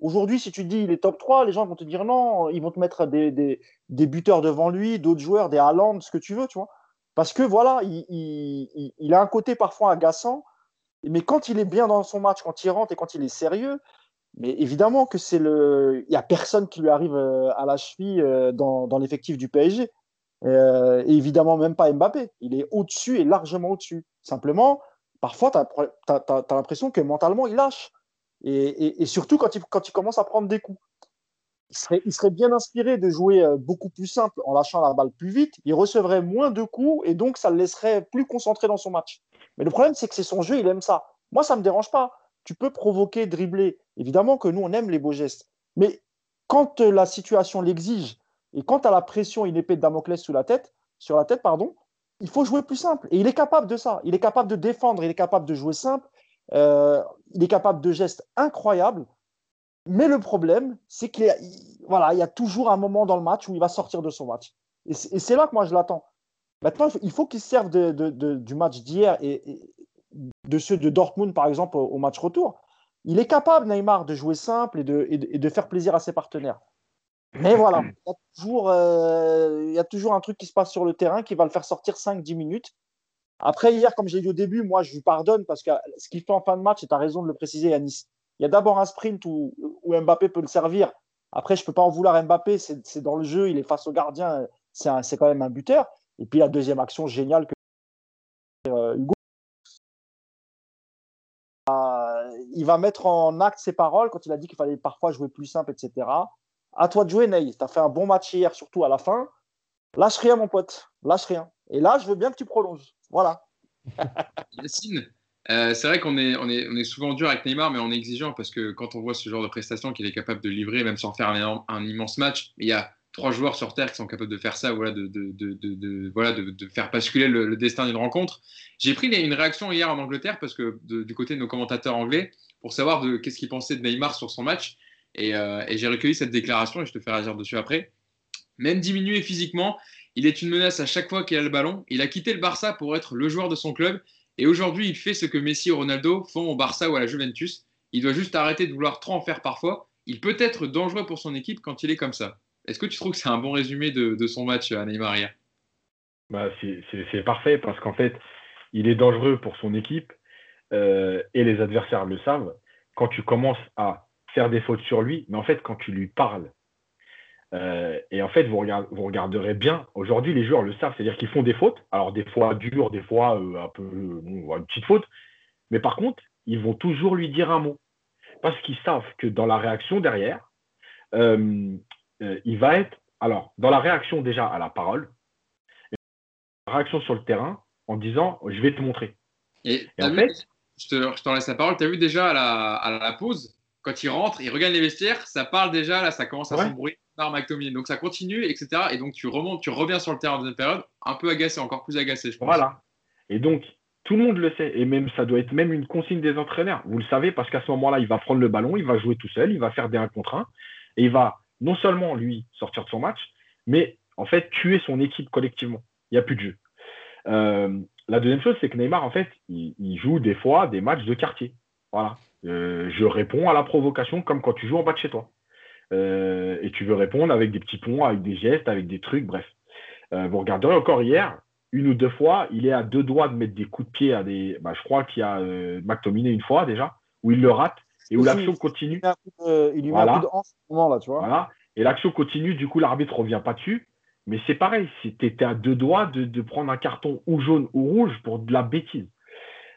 Aujourd'hui, si tu dis il est top 3, les gens vont te dire non, ils vont te mettre des, des, buteurs devant lui, d'autres joueurs, des Haaland, ce que tu veux, tu vois. Parce que voilà, il, a un côté parfois agaçant, mais quand il est bien dans son match, quand il rentre et quand il est sérieux, mais évidemment que c'est le. Il n'y a personne qui lui arrive euh, à la cheville euh, dans, l'effectif du PSG. Euh, évidemment, même pas Mbappé. Il est au-dessus et largement au-dessus. Simplement, parfois, tu as, l'impression que mentalement, il lâche. Et, surtout quand il, commence à prendre des coups il serait, bien inspiré de jouer beaucoup plus simple en lâchant la balle plus vite. Il recevrait moins de coups et donc ça le laisserait plus concentré dans son match. Mais le problème, c'est que c'est son jeu, il aime ça. Moi, ça ne me dérange pas. Tu peux provoquer, dribbler. Évidemment que nous, on aime les beaux gestes. Mais quand euh, la situation l'exige et quand tu as la pression, une épée de Damoclès sous la tête, sur la tête, pardon, il faut jouer plus simple. Et il est capable de ça. Il est capable de défendre, il est capable de jouer simple, euh, il est capable de gestes incroyables. Mais le problème, c'est qu'il voilà, il y a toujours un moment dans le match où il va sortir de son match. Et c'est là que moi je l'attends. Maintenant, il faut qu'il serve de, du match d'hier et, de ceux de Dortmund, par exemple, au, match retour. Il est capable, Neymar, de jouer simple et de, et faire plaisir à ses partenaires. Mais voilà, il y, a toujours, euh, il y a toujours un truc qui se passe sur le terrain qui va le faire sortir 5-10 minutes. Après, hier, comme j'ai dit au début, moi, je lui pardonne parce que ce qu'il fait en fin de match, et tu as raison de le préciser, Yanis, il y a d'abord un sprint où, Mbappé peut le servir. Après, je ne peux pas en vouloir Mbappé, c'est dans le jeu, il est face au gardien, c'est quand même un buteur. Et puis la deuxième action géniale que euh, Hugo. Euh, il va mettre en acte ses paroles quand il a dit qu'il fallait parfois jouer plus simple, etc. À toi de jouer, Ney. Tu as fait un bon match hier, surtout à la fin. Lâche rien, mon pote. Lâche rien. Et là, je veux bien que tu prolonges. Voilà. Yacine, euh, c'est vrai qu'on est, souvent dur avec Neymar, mais on est exigeant parce que quand on voit ce genre de prestations qu'il est capable de livrer, même sans faire un immense match, il y a trois joueurs sur Terre qui sont capables de faire ça, voilà, de, voilà, de, faire basculer le, destin d'une rencontre. J'ai pris une réaction hier en Angleterre parce que du côté de nos commentateurs anglais pour savoir de qu'est-ce qu'ils pensaient de Neymar sur son match. Et, euh, et j'ai recueilli cette déclaration et je te fais réagir dessus après. Même diminué physiquement, il est une menace à chaque fois qu'il a le ballon. Il a quitté le Barça pour être le joueur de son club. Et aujourd'hui, il fait ce que Messi et Ronaldo font au Barça ou à la Juventus. Il doit juste arrêter de vouloir trop en faire parfois. Il peut être dangereux pour son équipe quand il est comme ça. Est-ce que tu trouves que c'est un bon résumé de, son match à Neymar hier? Bah, C'est parfait parce qu'en fait, il est dangereux pour son équipe euh, et les adversaires le savent. Quand tu commences à faire des fautes sur lui, mais en fait, quand tu lui parles, euh, et en fait, vous, regarderez bien, aujourd'hui, les joueurs le savent, c'est-à-dire qu'ils font des fautes, alors des fois dures, des fois euh, un peu, une petite faute, mais par contre, ils vont toujours lui dire un mot. Parce qu'ils savent que dans la réaction derrière, euh, il va être, alors, dans la réaction déjà à la parole, la réaction sur le terrain en disant je vais te montrer. Et, en fait, je t'en laisse la parole. Tu as vu déjà à la, pause, quand il rentre, il regagne les vestiaires, ça parle déjà, là, ça commence à s'embrouiller McTominay. Donc ça continue, etc. Et donc tu remontes, tu reviens sur le terrain en deuxième période, un peu agacé, encore plus agacé, je pense. Voilà. Et donc, tout le monde le sait, et même ça doit être même une consigne des entraîneurs. Vous le savez, parce qu'à ce moment-là, il va prendre le ballon, il va jouer tout seul, il va faire des 1 contre 1, et il va non seulement lui sortir de son match, mais en fait tuer son équipe collectivement. Il n'y a plus de jeu. Euh, la deuxième chose, c'est que Neymar, en fait, il, joue des fois des matchs de quartier. Voilà. Euh, je réponds à la provocation comme quand tu joues en bas de chez toi. Euh, et tu veux répondre avec des petits ponts, avec des gestes, avec des trucs, bref. vous regarderez encore hier, une ou deux fois, il est à deux doigts de mettre des coups de pied à des. Bah, je crois qu'il y a McTominay une fois déjà, où il le rate et où l'action continue. Il lui met un coup de, hanche ce moment-là, tu vois. Voilà. Et l'action continue, du coup, l'arbitre ne revient pas dessus. Mais c'est pareil, tu étais à deux doigts de, prendre un carton ou jaune ou rouge pour de la bêtise.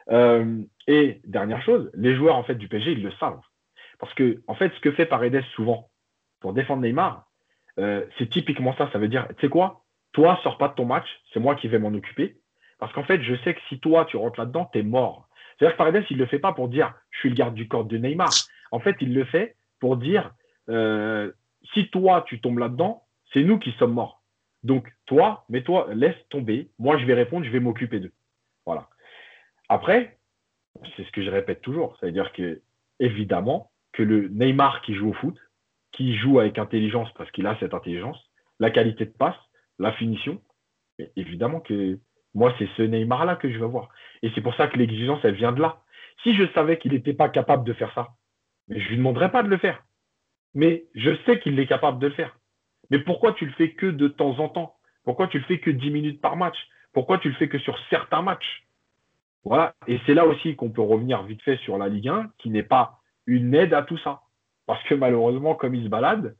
Euh, et dernière chose, les joueurs en fait du PSG, ils le savent. Parce que, en fait, ce que fait Paredes souvent pour défendre Neymar, euh, c'est typiquement ça. Ça veut dire, tu sais quoi, toi, sors pas de ton match, c'est moi qui vais m'en occuper. Parce qu'en fait, je sais que si toi, tu rentres là-dedans, tu es mort. C'est-à-dire que Paredes, il ne le fait pas pour dire je suis le garde du corps de Neymar. En fait, il le fait pour dire euh, si toi, tu tombes là-dedans, c'est nous qui sommes morts. Donc, toi, mets-toi, laisse tomber. Moi, je vais répondre, je vais m'occuper d'eux. Voilà. Après, c'est ce que je répète toujours. C'est-à-dire que, évidemment, que le Neymar qui joue au foot, qui joue avec intelligence parce qu'il a cette intelligence, la qualité de passe, la finition, évidemment que moi, c'est ce Neymar-là que je veux voir. Et c'est pour ça que l'exigence, elle vient de là. Si je savais qu'il n'était pas capable de faire ça, je ne lui demanderais pas de le faire. Mais je sais qu'il est capable de le faire. Mais pourquoi tu le fais que de temps en temps? Pourquoi tu le fais que 10 minutes par match? Pourquoi tu le fais que sur certains matchs? Voilà. Et c'est là aussi qu'on peut revenir vite fait sur la Ligue 1, qui n'est pas une aide à tout ça. Parce que malheureusement, comme il se balade,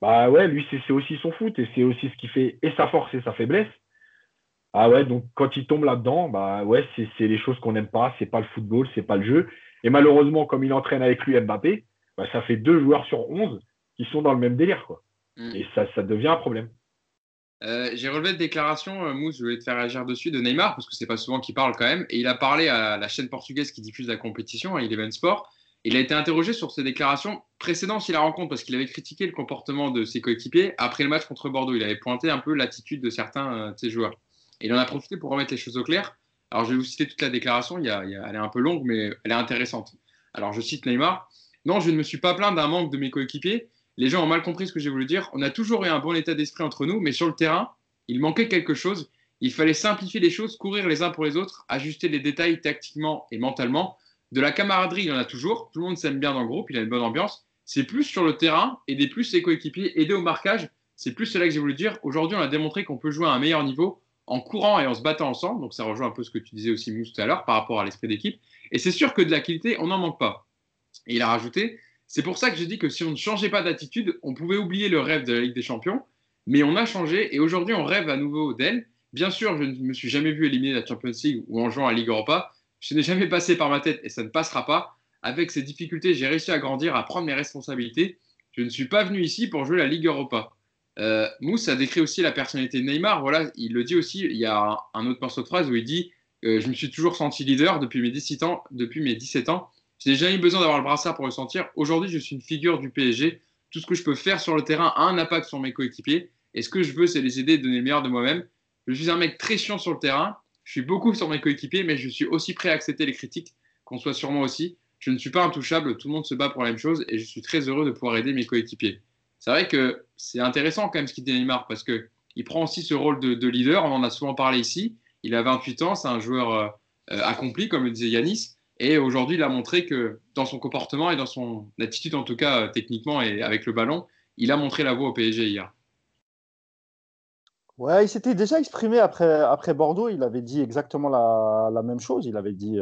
bah ouais, lui, c'est aussi son foot et c'est aussi ce qui fait et sa force et sa faiblesse. Ah ouais, donc quand il tombe là-dedans, bah ouais, c'est les choses qu'on n'aime pas, c'est pas le football, c'est pas le jeu. Et malheureusement, comme il entraîne avec lui Mbappé, bah, ça fait deux joueurs sur onze qui sont dans le même délire, quoi. Mm. Et ça, ça devient un problème. Euh, j'ai relevé une déclaration, euh, Mousse, je voulais te faire réagir dessus, de Neymar, parce que c'est pas souvent qu'il parle quand même. Et il a parlé à la chaîne portugaise qui diffuse la compétition, à Eleven Sport. Il a été interrogé sur ses déclarations précédentes si la rencontre, parce qu'il avait critiqué le comportement de ses coéquipiers après le match contre Bordeaux. Il avait pointé un peu l'attitude de certains euh, de ses joueurs. Et il en a profité pour remettre les choses au clair. Alors, je vais vous citer toute la déclaration. Y elle est un peu longue, mais elle est intéressante. Alors, je cite Neymar. Non, je ne me suis pas plaint d'un manque de mes coéquipiers. Les gens ont mal compris ce que j'ai voulu dire. On a toujours eu un bon état d'esprit entre nous, mais sur le terrain, il manquait quelque chose. Il fallait simplifier les choses, courir les uns pour les autres, ajuster les détails tactiquement et mentalement. De la camaraderie, il y en a toujours. Tout le monde s'aime bien dans le groupe, il a une bonne ambiance. C'est plus sur le terrain, aider plus ses coéquipiers, aider au marquage. C'est plus cela que j'ai voulu dire. Aujourd'hui, on a démontré qu'on peut jouer à un meilleur niveau en courant et en se battant ensemble. Donc ça rejoint un peu ce que tu disais aussi, Mousse, tout à l'heure, par rapport à l'esprit d'équipe. Et c'est sûr que de la qualité, on n'en manque pas. Et il a rajouté, c'est pour ça que j'ai dit que si on ne changeait pas d'attitude, on pouvait oublier le rêve de la Ligue des Champions. mais on a changé et aujourd'hui on rêve à nouveau d'elle. Bien sûr, je ne me suis jamais vu éliminer la Champions League ou en jouant à Ligue Europa. Je n'ai jamais passé par ma tête et ça ne passera pas. Avec ces difficultés, j'ai réussi à grandir, à prendre mes responsabilités. Je ne suis pas venu ici pour jouer la Ligue Europa. Euh, Mousse a décrit aussi la personnalité de Neymar. Voilà, il le dit aussi. Il y a un autre morceau de phrase où il dit euh, Je me suis toujours senti leader depuis mes 17 ans. Depuis mes 17 ans. Je n'ai jamais eu besoin d'avoir le brassard pour le sentir. Aujourd'hui, je suis une figure du PSG. Tout ce que je peux faire sur le terrain a un impact sur mes coéquipiers. Et ce que je veux, c'est les aider et donner le meilleur de moi-même. Je suis un mec très chiant sur le terrain. Je suis beaucoup sur mes coéquipiers, mais je suis aussi prêt à accepter les critiques, qu'on soit sur moi aussi. Je ne suis pas intouchable. Tout le monde se bat pour la même chose et je suis très heureux de pouvoir aider mes coéquipiers c'est vrai que c'est intéressant quand même ce qu'il dit Neymar parce qu'il prend aussi ce rôle de, leader. On en a souvent parlé ici. Il a 28 ans, c'est un joueur euh, euh, accompli, comme le disait Yanis. Et aujourd'hui, il a montré que dans son comportement et dans son attitude, en tout cas euh, techniquement et avec le ballon, il a montré la voie au PSG hier. Ouais, il s'était déjà exprimé après, après Bordeaux. Il avait dit exactement la, même chose. Il avait dit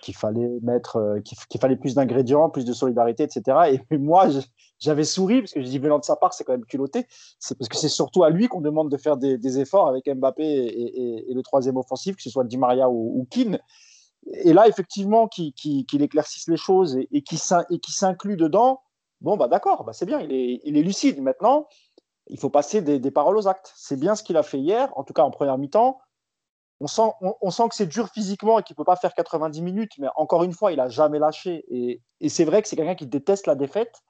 qu'il fallait mettre, qu'il fallait plus d'ingrédients, plus de solidarité, etc. Et moi, j'avais souri parce que je dis venant de sa part, c'est quand même culotté. C'est parce que c'est surtout à lui qu'on demande de faire des, efforts avec Mbappé et, le troisième offensif, que ce soit Di Maria ou, ou. Et là, effectivement, qu'il éclaircisse les choses et, qu'il s'inclut dedans, bon, bah d'accord, bah c'est bien, il est, il est, lucide. Maintenant, il faut passer des, des paroles aux actes. C'est bien ce qu'il a fait hier, en tout cas en première mi-temps. On sent, que c'est dur physiquement et qu'il ne peut pas faire 90 minutes, mais encore une fois, il n'a jamais lâché. Et, c'est vrai que c'est quelqu'un qui déteste la défaite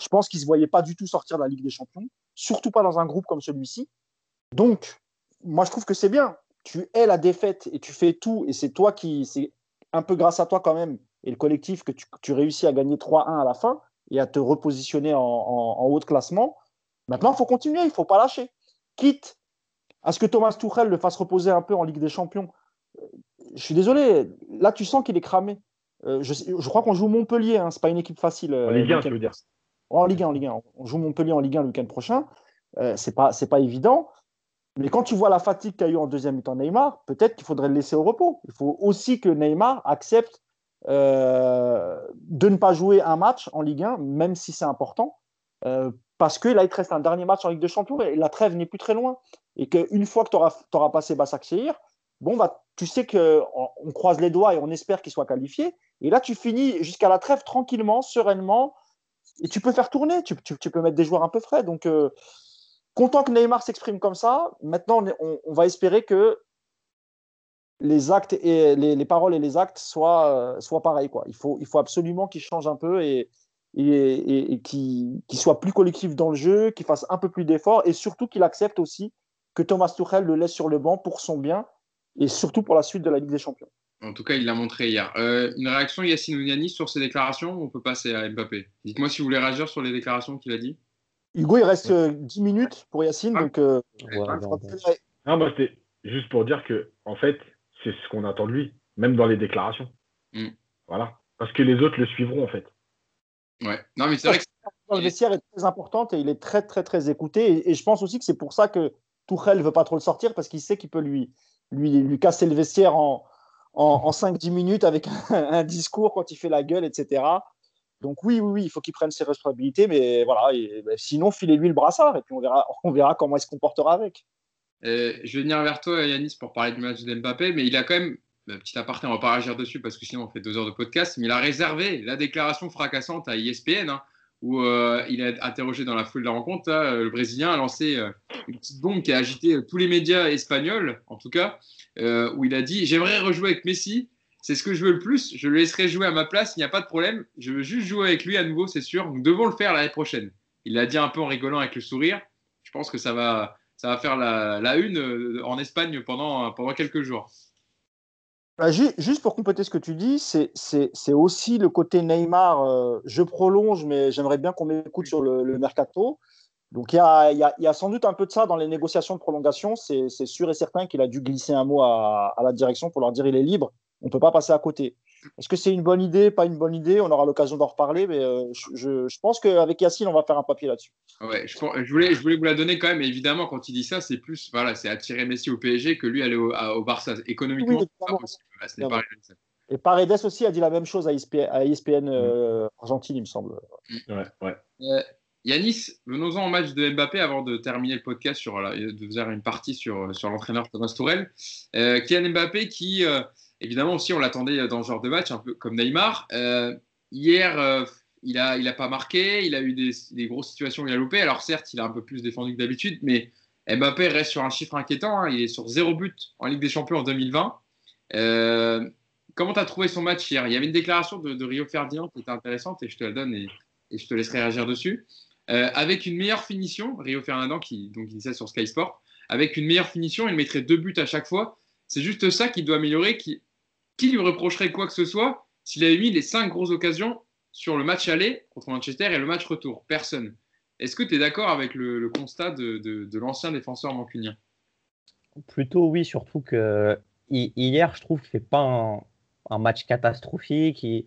je pense qu'il ne se voyait pas du tout sortir de la Ligue des Champions, surtout pas dans un groupe comme celui-ci. Donc, moi, je trouve que c'est bien. Tu es la défaite et tu fais tout, et c'est toi qui, c'est un peu grâce à toi quand même, et le collectif, que tu, réussis à gagner 3-1 à la fin et à te repositionner en, haut de classement. Maintenant, il faut continuer, il ne faut pas lâcher. Quitte à ce que Thomas Tuchel le fasse reposer un peu en Ligue des Champions. Je suis désolé, là, tu sens qu'il est cramé. Euh, je, crois qu'on joue Montpellier, hein, ce n'est pas une équipe facile. En Ligue 1, tu veux dire en Ligue 1, en Ligue 1. On joue Montpellier en Ligue 1 le week-end prochain. Euh, c'est pas, c'est pas évident. Mais quand tu vois la fatigue qu'a eu en deuxième mi-temps Neymar, peut-être qu'il faudrait le laisser au repos. Il faut aussi que Neymar accepte euh, de ne pas jouer un match en Ligue 1, même si c'est important, euh, parce que là, il te reste un dernier match en Ligue de Champions et la trêve n'est plus très loin. Et qu'une fois que tu auras, passé Bassak bon, bah, tu sais qu'on on croise les doigts et on espère qu'il soit qualifié. Et là, tu finis jusqu'à la trêve tranquillement, sereinement, et tu peux faire tourner, tu, peux mettre des joueurs un peu frais. Donc, euh, content que Neymar s'exprime comme ça. Maintenant, on, va espérer que les actes et les, paroles et les actes soient, euh, soient pareils. Il, faut, il faut absolument qu'il change un peu et, et, et, qu'il soit plus collectif dans le jeu, qu'il fasse un peu plus d'efforts et surtout qu'il accepte aussi que Thomas Tuchel le laisse sur le banc pour son bien et surtout pour la suite de la Ligue des Champions. En tout cas, il l'a montré hier. Euh, une réaction, Yacine Ouniani, sur ses déclarations On peut passer à Mbappé? Dites-moi si vous voulez réagir sur les déclarations qu'il a dit. Hugo, il reste 10 euh, minutes pour Yacine. Ah. Donc, euh, non, bah, c'était juste pour dire que, en fait, c'est ce qu'on attend de lui, même dans les déclarations. Hmm. Voilà. Parce que les autres le suivront, en fait. Ouais. Non, mais c'est vrai que. Le vestiaire est très importante et il est très, très, très écouté. Et, je pense aussi que c'est pour ça que Tourelle ne veut pas trop le sortir parce qu'il sait qu'il peut lui, lui, lui casser le vestiaire en, en, 5-10 minutes avec un, discours quand il fait la gueule, etc. Donc oui, oui, oui, il faut qu'il prenne ses responsabilités, mais voilà, ben, sinon, filez-lui le brassard et puis on verra, on verra comment il se comportera avec. Euh, je vais venir vers toi, Yanis, pour parler du match d'Mbappé, mais il a quand même, ben, petit aparté, on va pas réagir dessus parce que sinon on fait deux heures de podcast, mais il a réservé la déclaration fracassante à ESPN, hein, où euh, il a interrogé dans la foule de la rencontre, le Brésilien a lancé euh, une petite bombe qui a agité tous les médias espagnols, en tout cas, euh, où il a dit J'aimerais rejouer avec Messi, c'est ce que je veux le plus, je le laisserai jouer à ma place, il n'y a pas de problème, je veux juste jouer avec lui à nouveau, c'est sûr, nous devons le faire l'année prochaine. Il l'a dit un peu en rigolant avec le sourire. Je pense que ça va, ça va faire la, la une euh, en Espagne pendant, pendant quelques jours. Bah, juste pour compléter ce que tu dis, c'est aussi le côté Neymar. Euh, je prolonge, mais j'aimerais bien qu'on m'écoute sur le, mercato. Donc il y a, sans doute un peu de ça dans les négociations de prolongation. C'est sûr et certain qu'il a dû glisser un mot à, à, la direction pour leur dire il est libre. On ne peut pas passer à côté. Est-ce que c'est une bonne idée, pas une bonne idée? On aura l'occasion d'en reparler, mais euh, je, je, pense qu'avec Yacine, on va faire un papier là-dessus. Ouais, je, je, voulais, je voulais vous la donner quand même, mais évidemment, quand il dit ça, c'est plus, voilà, c'est attirer Messi au PSG que lui aller au, au Barça. Économiquement, oui, pas possible. Pas et Paredes aussi a dit la même chose à ESPN, à ESPN euh, Argentine, il me semble. Ouais, ouais. Euh, Yanis, venons-en au match de Mbappé avant de terminer le podcast sur de faire une partie sur, sur l'entraîneur Thomas Tourelle. Euh, Kylian Mbappé qui, euh, évidemment aussi, on l'attendait dans ce genre de match, un peu comme Neymar. Euh, hier, euh, il n'a il a pas marqué, il a eu des, grosses situations où il a loupé. Alors certes, il a un peu plus défendu que d'habitude, mais Mbappé reste sur un chiffre inquiétant. Hein. Il est sur zéro but en Ligue des Champions en 2020. comment tu as trouvé son match hier? Il y avait une déclaration de, Rio Ferdinand qui était intéressante et je te la donne et, je te laisserai réagir dessus. Euh, avec une meilleure finition, Rio Ferdinand qui donc disait sur Sky Sport, avec une meilleure finition, il mettrait deux buts à chaque fois. C'est juste ça qu'il doit améliorer. Qui, qui lui reprocherait quoi que ce soit s'il avait mis les cinq grosses occasions sur le match aller contre Manchester et le match retour? Personne. Est-ce que tu es d'accord avec le, le constat de, de, de l'ancien défenseur mancunien? Plutôt oui, surtout que hier, je trouve que c'est pas un, un, match catastrophique. Il,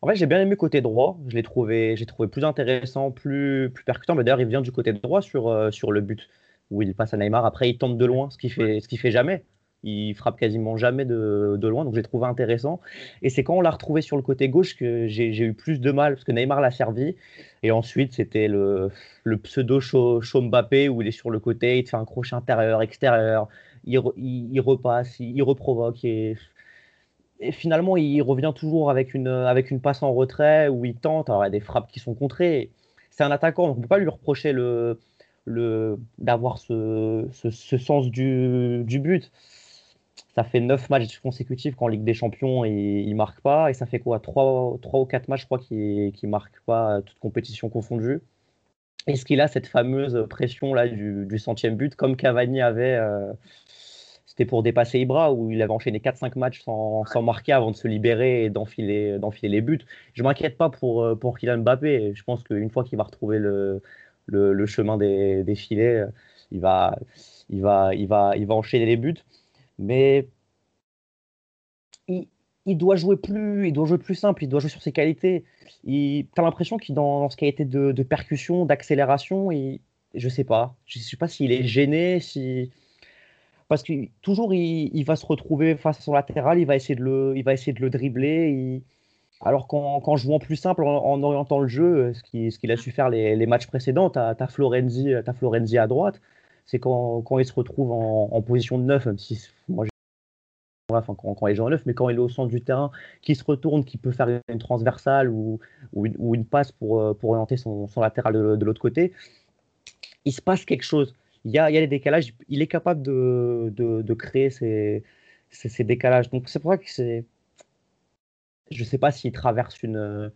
en fait, j'ai bien aimé côté droit. Je l'ai trouvé, j'ai trouvé plus intéressant, plus, plus percutant. Mais d'ailleurs, il vient du côté droit sur, euh, sur le but où il passe à Neymar. Après, il tente de loin, ce qu'il fait, ce qui fait jamais. Il frappe quasiment jamais de, de loin, donc j'ai trouvé intéressant. Et c'est quand on l'a retrouvé sur le côté gauche que j'ai eu plus de mal, parce que Neymar l'a servi. Et ensuite, c'était le, le pseudo show, Mbappé où il est sur le côté, il te fait un crochet intérieur, extérieur, il, il, repasse, il, il reprovoque. Et et finalement, il revient toujours avec une, avec une passe en retrait où il tente. Alors, il y a des frappes qui sont contrées. C'est un attaquant, donc on ne peut pas lui reprocher le, le, d'avoir ce, ce, ce, sens du, du, but. Ça fait 9 matchs consécutifs qu'en Ligue des Champions, il ne marque pas. Et ça fait quoi? 3, 3 ou 4 matchs, je crois, qu'il ne marque pas, toute compétition confondue. Est-ce qu'il a cette fameuse pression là du, centième but, comme Cavani avait euh, c'était pour dépasser Ibra, où il avait enchaîné 4-5 matchs sans, marquer avant de se libérer et d'enfiler, les buts. Je ne m'inquiète pas pour, euh, pour Kylian Mbappé. Je pense qu'une fois qu'il va retrouver le chemin des, des, filets, il va, il, va, il, va, il va enchaîner les buts. Mais il, il, doit jouer plus, il doit jouer plus simple, il doit jouer sur ses qualités. Tu as l'impression qu'il dans, dans ce qualité de, percussion, d'accélération, je ne sais pas. Je sais pas s'il est gêné, si parce que toujours il, il, va se retrouver face à son latéral, il va essayer de le, il va essayer de le dribbler. Il... Alors qu'en, qu'en jouant plus simple, en, en, orientant le jeu, ce, qui, ce qu'il a su faire les, matchs précédents, tu as, Florenzi, Florenzi à droite, c'est quand, quand il se retrouve en, position de neuf, même si moi enfin, quand, quand, il joue en neuf, mais quand il est au centre du terrain, qui se retourne, qui peut faire une transversale ou, ou, une, passe pour, pour orienter son, son latéral de, l'autre côté, il se passe quelque chose il y a, il y a des décalages. Il est capable de, de, créer ces, ces, décalages. Donc c'est pour ça que c'est. Je ne sais pas s'il traverse une,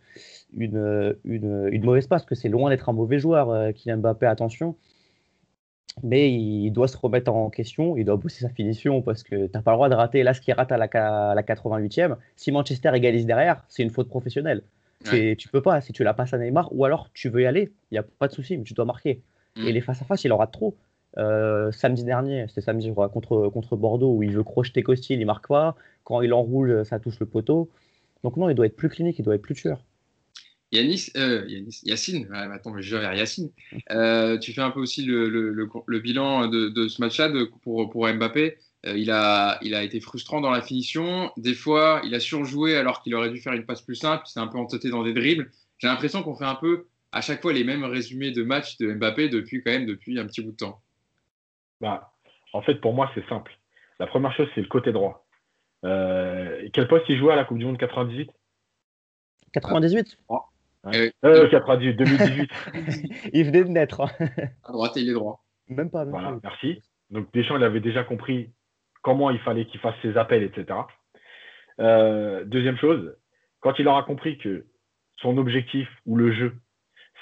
une, une, une, mauvaise passe, parce que c'est loin d'être un mauvais joueur, euh, Kylian Mbappé, attention. Mais il doit se remettre en question, il doit bosser sa finition, parce que tu n'as pas le droit de rater. Là, ce qu'il rate à la, à la 88e, si Manchester égalise derrière, c'est une faute professionnelle. Ouais. Tu peux pas, si tu la passes à Neymar, ou alors tu veux y aller, il n'y a pas de souci, mais tu dois marquer. Mm. Et les face à face, il en rate trop. Euh, samedi dernier, c'était samedi crois, contre, contre Bordeaux où il veut crocheter Costil, il marque pas. Quand il enroule, ça touche le poteau. Donc non, il doit être plus clinique, il doit être plus tueur. Yanis, euh, Yanis Yacine, ah, attends, je vais vers Yacine. Euh, tu fais un peu aussi le, le, le, le bilan de, de ce match-là pour, pour Mbappé. Euh, il, a, il a été frustrant dans la finition. Des fois, il a surjoué alors qu'il aurait dû faire une passe plus simple. Il s'est un peu entêté dans des dribbles. J'ai l'impression qu'on fait un peu à chaque fois les mêmes résumés de matchs de Mbappé depuis quand même depuis un petit bout de temps. Bah, en fait, pour moi, c'est simple. La première chose, c'est le côté droit. Euh, quel poste il jouait à la Coupe du Monde 98 98 ah. Ouais. euh, 98, 2018. il venait de naître. à droite, il est droit. Même pas. Même voilà, pas. merci. Donc Deschamps, il avait déjà compris comment il fallait qu'il fasse ses appels, etc. Euh, deuxième chose, quand il aura compris que son objectif ou le jeu,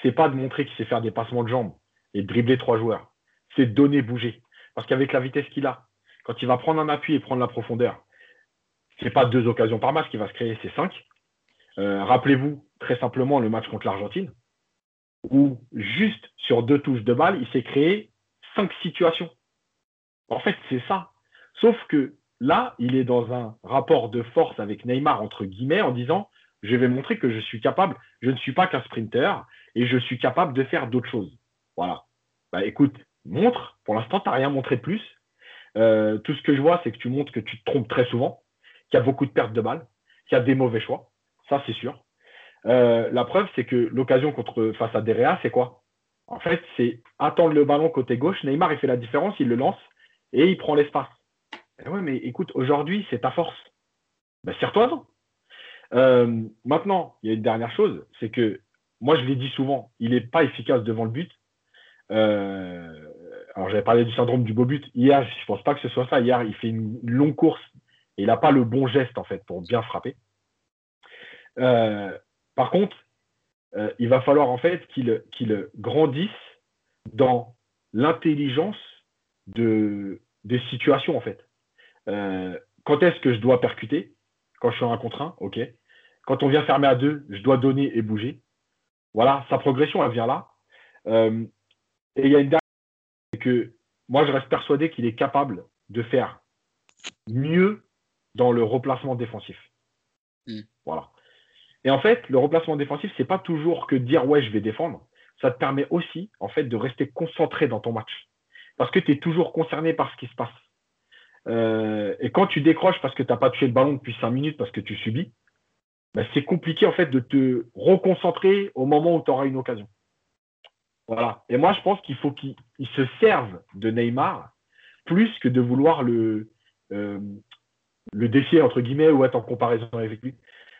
c'est pas de montrer qu'il sait faire des passements de jambes et de dribbler trois joueurs, c'est de donner bouger. Parce qu'avec la vitesse qu'il a, quand il va prendre un appui et prendre la profondeur, ce n'est pas deux occasions par match qui va se créer, c'est cinq. Euh, Rappelez-vous très simplement le match contre l'Argentine, où juste sur deux touches de balle, il s'est créé cinq situations. En fait, c'est ça. Sauf que là, il est dans un rapport de force avec Neymar, entre guillemets, en disant je vais montrer que je suis capable, je ne suis pas qu'un sprinter et je suis capable de faire d'autres choses. Voilà. Bah écoute, montre. Pour l'instant, tu n'as rien montré de plus. Euh, tout ce que je vois, c'est que tu montres que tu te trompes très souvent, qu'il y a beaucoup de pertes de balles, qu'il y a des mauvais choix. Ça, c'est sûr. Euh, la preuve, c'est que l'occasion contre face à Derea, c'est quoi? En fait, c'est attendre le ballon côté gauche. Neymar, il fait la différence, il le lance et il prend l'espace. Eh ouais, mais écoute, aujourd'hui, c'est ta force. Ben, Serre-toi-en. Euh, maintenant, il y a une dernière chose, c'est que moi, je l'ai dit souvent, il n'est pas efficace devant le but. Euh, alors, j'avais parlé du syndrome du beau but. Hier, je ne pense pas que ce soit ça. Hier, il fait une longue course et il n'a pas le bon geste, en fait, pour bien frapper. Euh, par contre, euh, il va falloir, en fait, qu'il grandisse dans l'intelligence de, des situations, en fait. quand est-ce que je dois percuter? Quand je suis en un contre un, ok. Quand on vient fermer à deux, je dois donner et bouger. Voilà, sa progression, elle vient là. Euh, et il y a une dernière, c'est que moi, je reste persuadé qu'il est capable de faire mieux dans le replacement défensif. Hmm. Voilà. Et en fait, le replacement défensif, c'est pas toujours que dire ouais, je vais défendre. Ça te permet aussi, en fait, de rester concentré dans ton match. Parce que tu es toujours concerné par ce qui se passe. Euh, et quand tu décroches parce que tu n'as pas touché le ballon depuis 5 minutes parce que tu subis, bah, c'est compliqué en fait de te reconcentrer au moment où tu auras une occasion. Voilà. Et moi, je pense qu'il faut qu'il se serve de Neymar plus que de vouloir le, euh, le défier, entre guillemets, ou être en comparaison avec lui.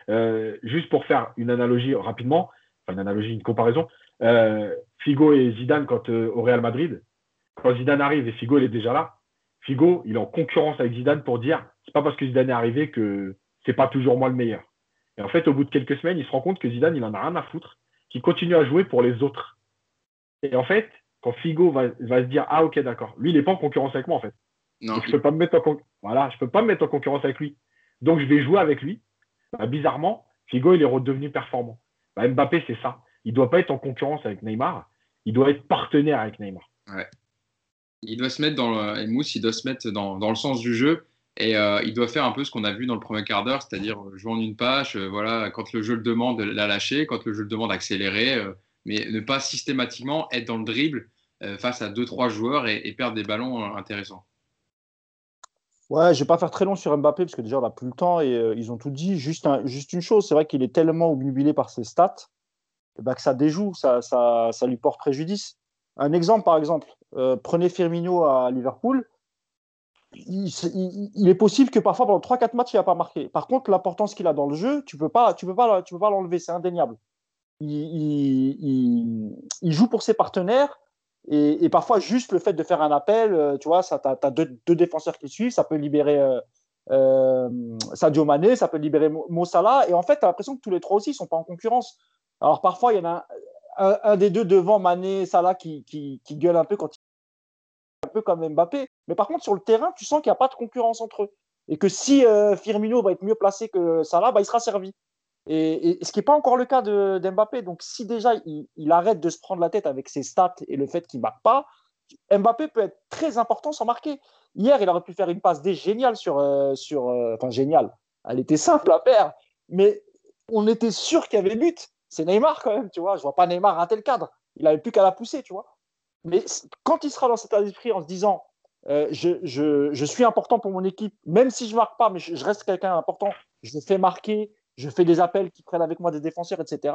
Euh, juste pour faire une analogie rapidement, enfin une analogie, une comparaison, euh, Figo et Zidane quand au Real Madrid, quand Zidane arrive et Figo il est déjà là, Figo il est en concurrence avec Zidane pour dire c'est pas parce que Zidane est arrivé que c'est pas toujours moi le meilleur. Et en fait, au bout de quelques semaines, il se rend compte que Zidane, il en a rien à foutre, qu'il continue à jouer pour les autres. Et en fait, quand Figo va, se dire ah ok d'accord, lui il n'est pas en concurrence avec moi en fait. Non. je peux pas me mettre en voilà, je peux pas me mettre en concurrence avec lui. Donc je vais jouer avec lui. Bah, bizarrement, Figo il est redevenu performant. Bah, Mbappé c'est ça. Il doit pas être en concurrence avec Neymar. Il doit être partenaire avec Neymar. Il doit se mettre dans le, Mousse, dans le sens du jeu et euh, il doit faire un peu ce qu'on a vu dans le premier quart d'heure, c'est-à-dire euh, jouer en une page, euh, voilà, quand le jeu le demande, la lâcher, quand le jeu le demande, accélérer, mais ne pas systématiquement être dans le dribble face à deux, trois joueurs et, perdre des ballons intéressants. Ouais, je vais pas faire très long sur Mbappé parce que déjà on n'a plus le temps et ils ont tout dit. Juste, juste une chose, c'est vrai qu'il est tellement obnubilé par ses stats eh ben, que ça déjoue, ça, ça, ça, lui porte préjudice. Un exemple par exemple, prenez Firmino à Liverpool il, est possible que parfois pendant 3-4 matchs, il n'a pas marqué. Par contre, l'importance qu'il a dans le jeu, tu ne peux pas, peux peux pas l'enlever, c'est indéniable. Il, joue pour ses partenaires et, parfois juste le fait de faire un appel, euh, tu vois, tu as, deux, défenseurs qui suivent, ça peut libérer euh, euh, Sadio Mané, ça peut libérer Mo Salah et en fait, tu as l'impression que tous les trois aussi ne sont pas en concurrence. Alors parfois, il y en a un, des deux devant Mané, Salah qui, qui, qui gueule un peu quand un peu comme Mbappé. Mais par contre, sur le terrain, tu sens qu'il n'y a pas de concurrence entre eux. Et que si euh, Firmino va être mieux placé que Salah, bah, il sera servi. Et, ce qui n'est pas encore le cas d'Mbappé. Donc, si déjà il, arrête de se prendre la tête avec ses stats et le fait qu'il ne marque pas, Mbappé peut être très important sans marquer. Hier, il aurait pu faire une passe des géniale sur. Euh, sur euh, enfin, géniale. Elle était simple à faire. Mais on était sûr qu'il y avait but. C'est Neymar quand même, tu vois. Je vois pas Neymar rater le cadre. Il n'avait plus qu'à la pousser, tu vois. Mais quand il sera dans cet état d'esprit en se disant euh, je, suis important pour mon équipe, même si je ne marque pas, mais je, reste quelqu'un d'important, je fais marquer, je fais des appels qui prennent avec moi des défenseurs, etc.,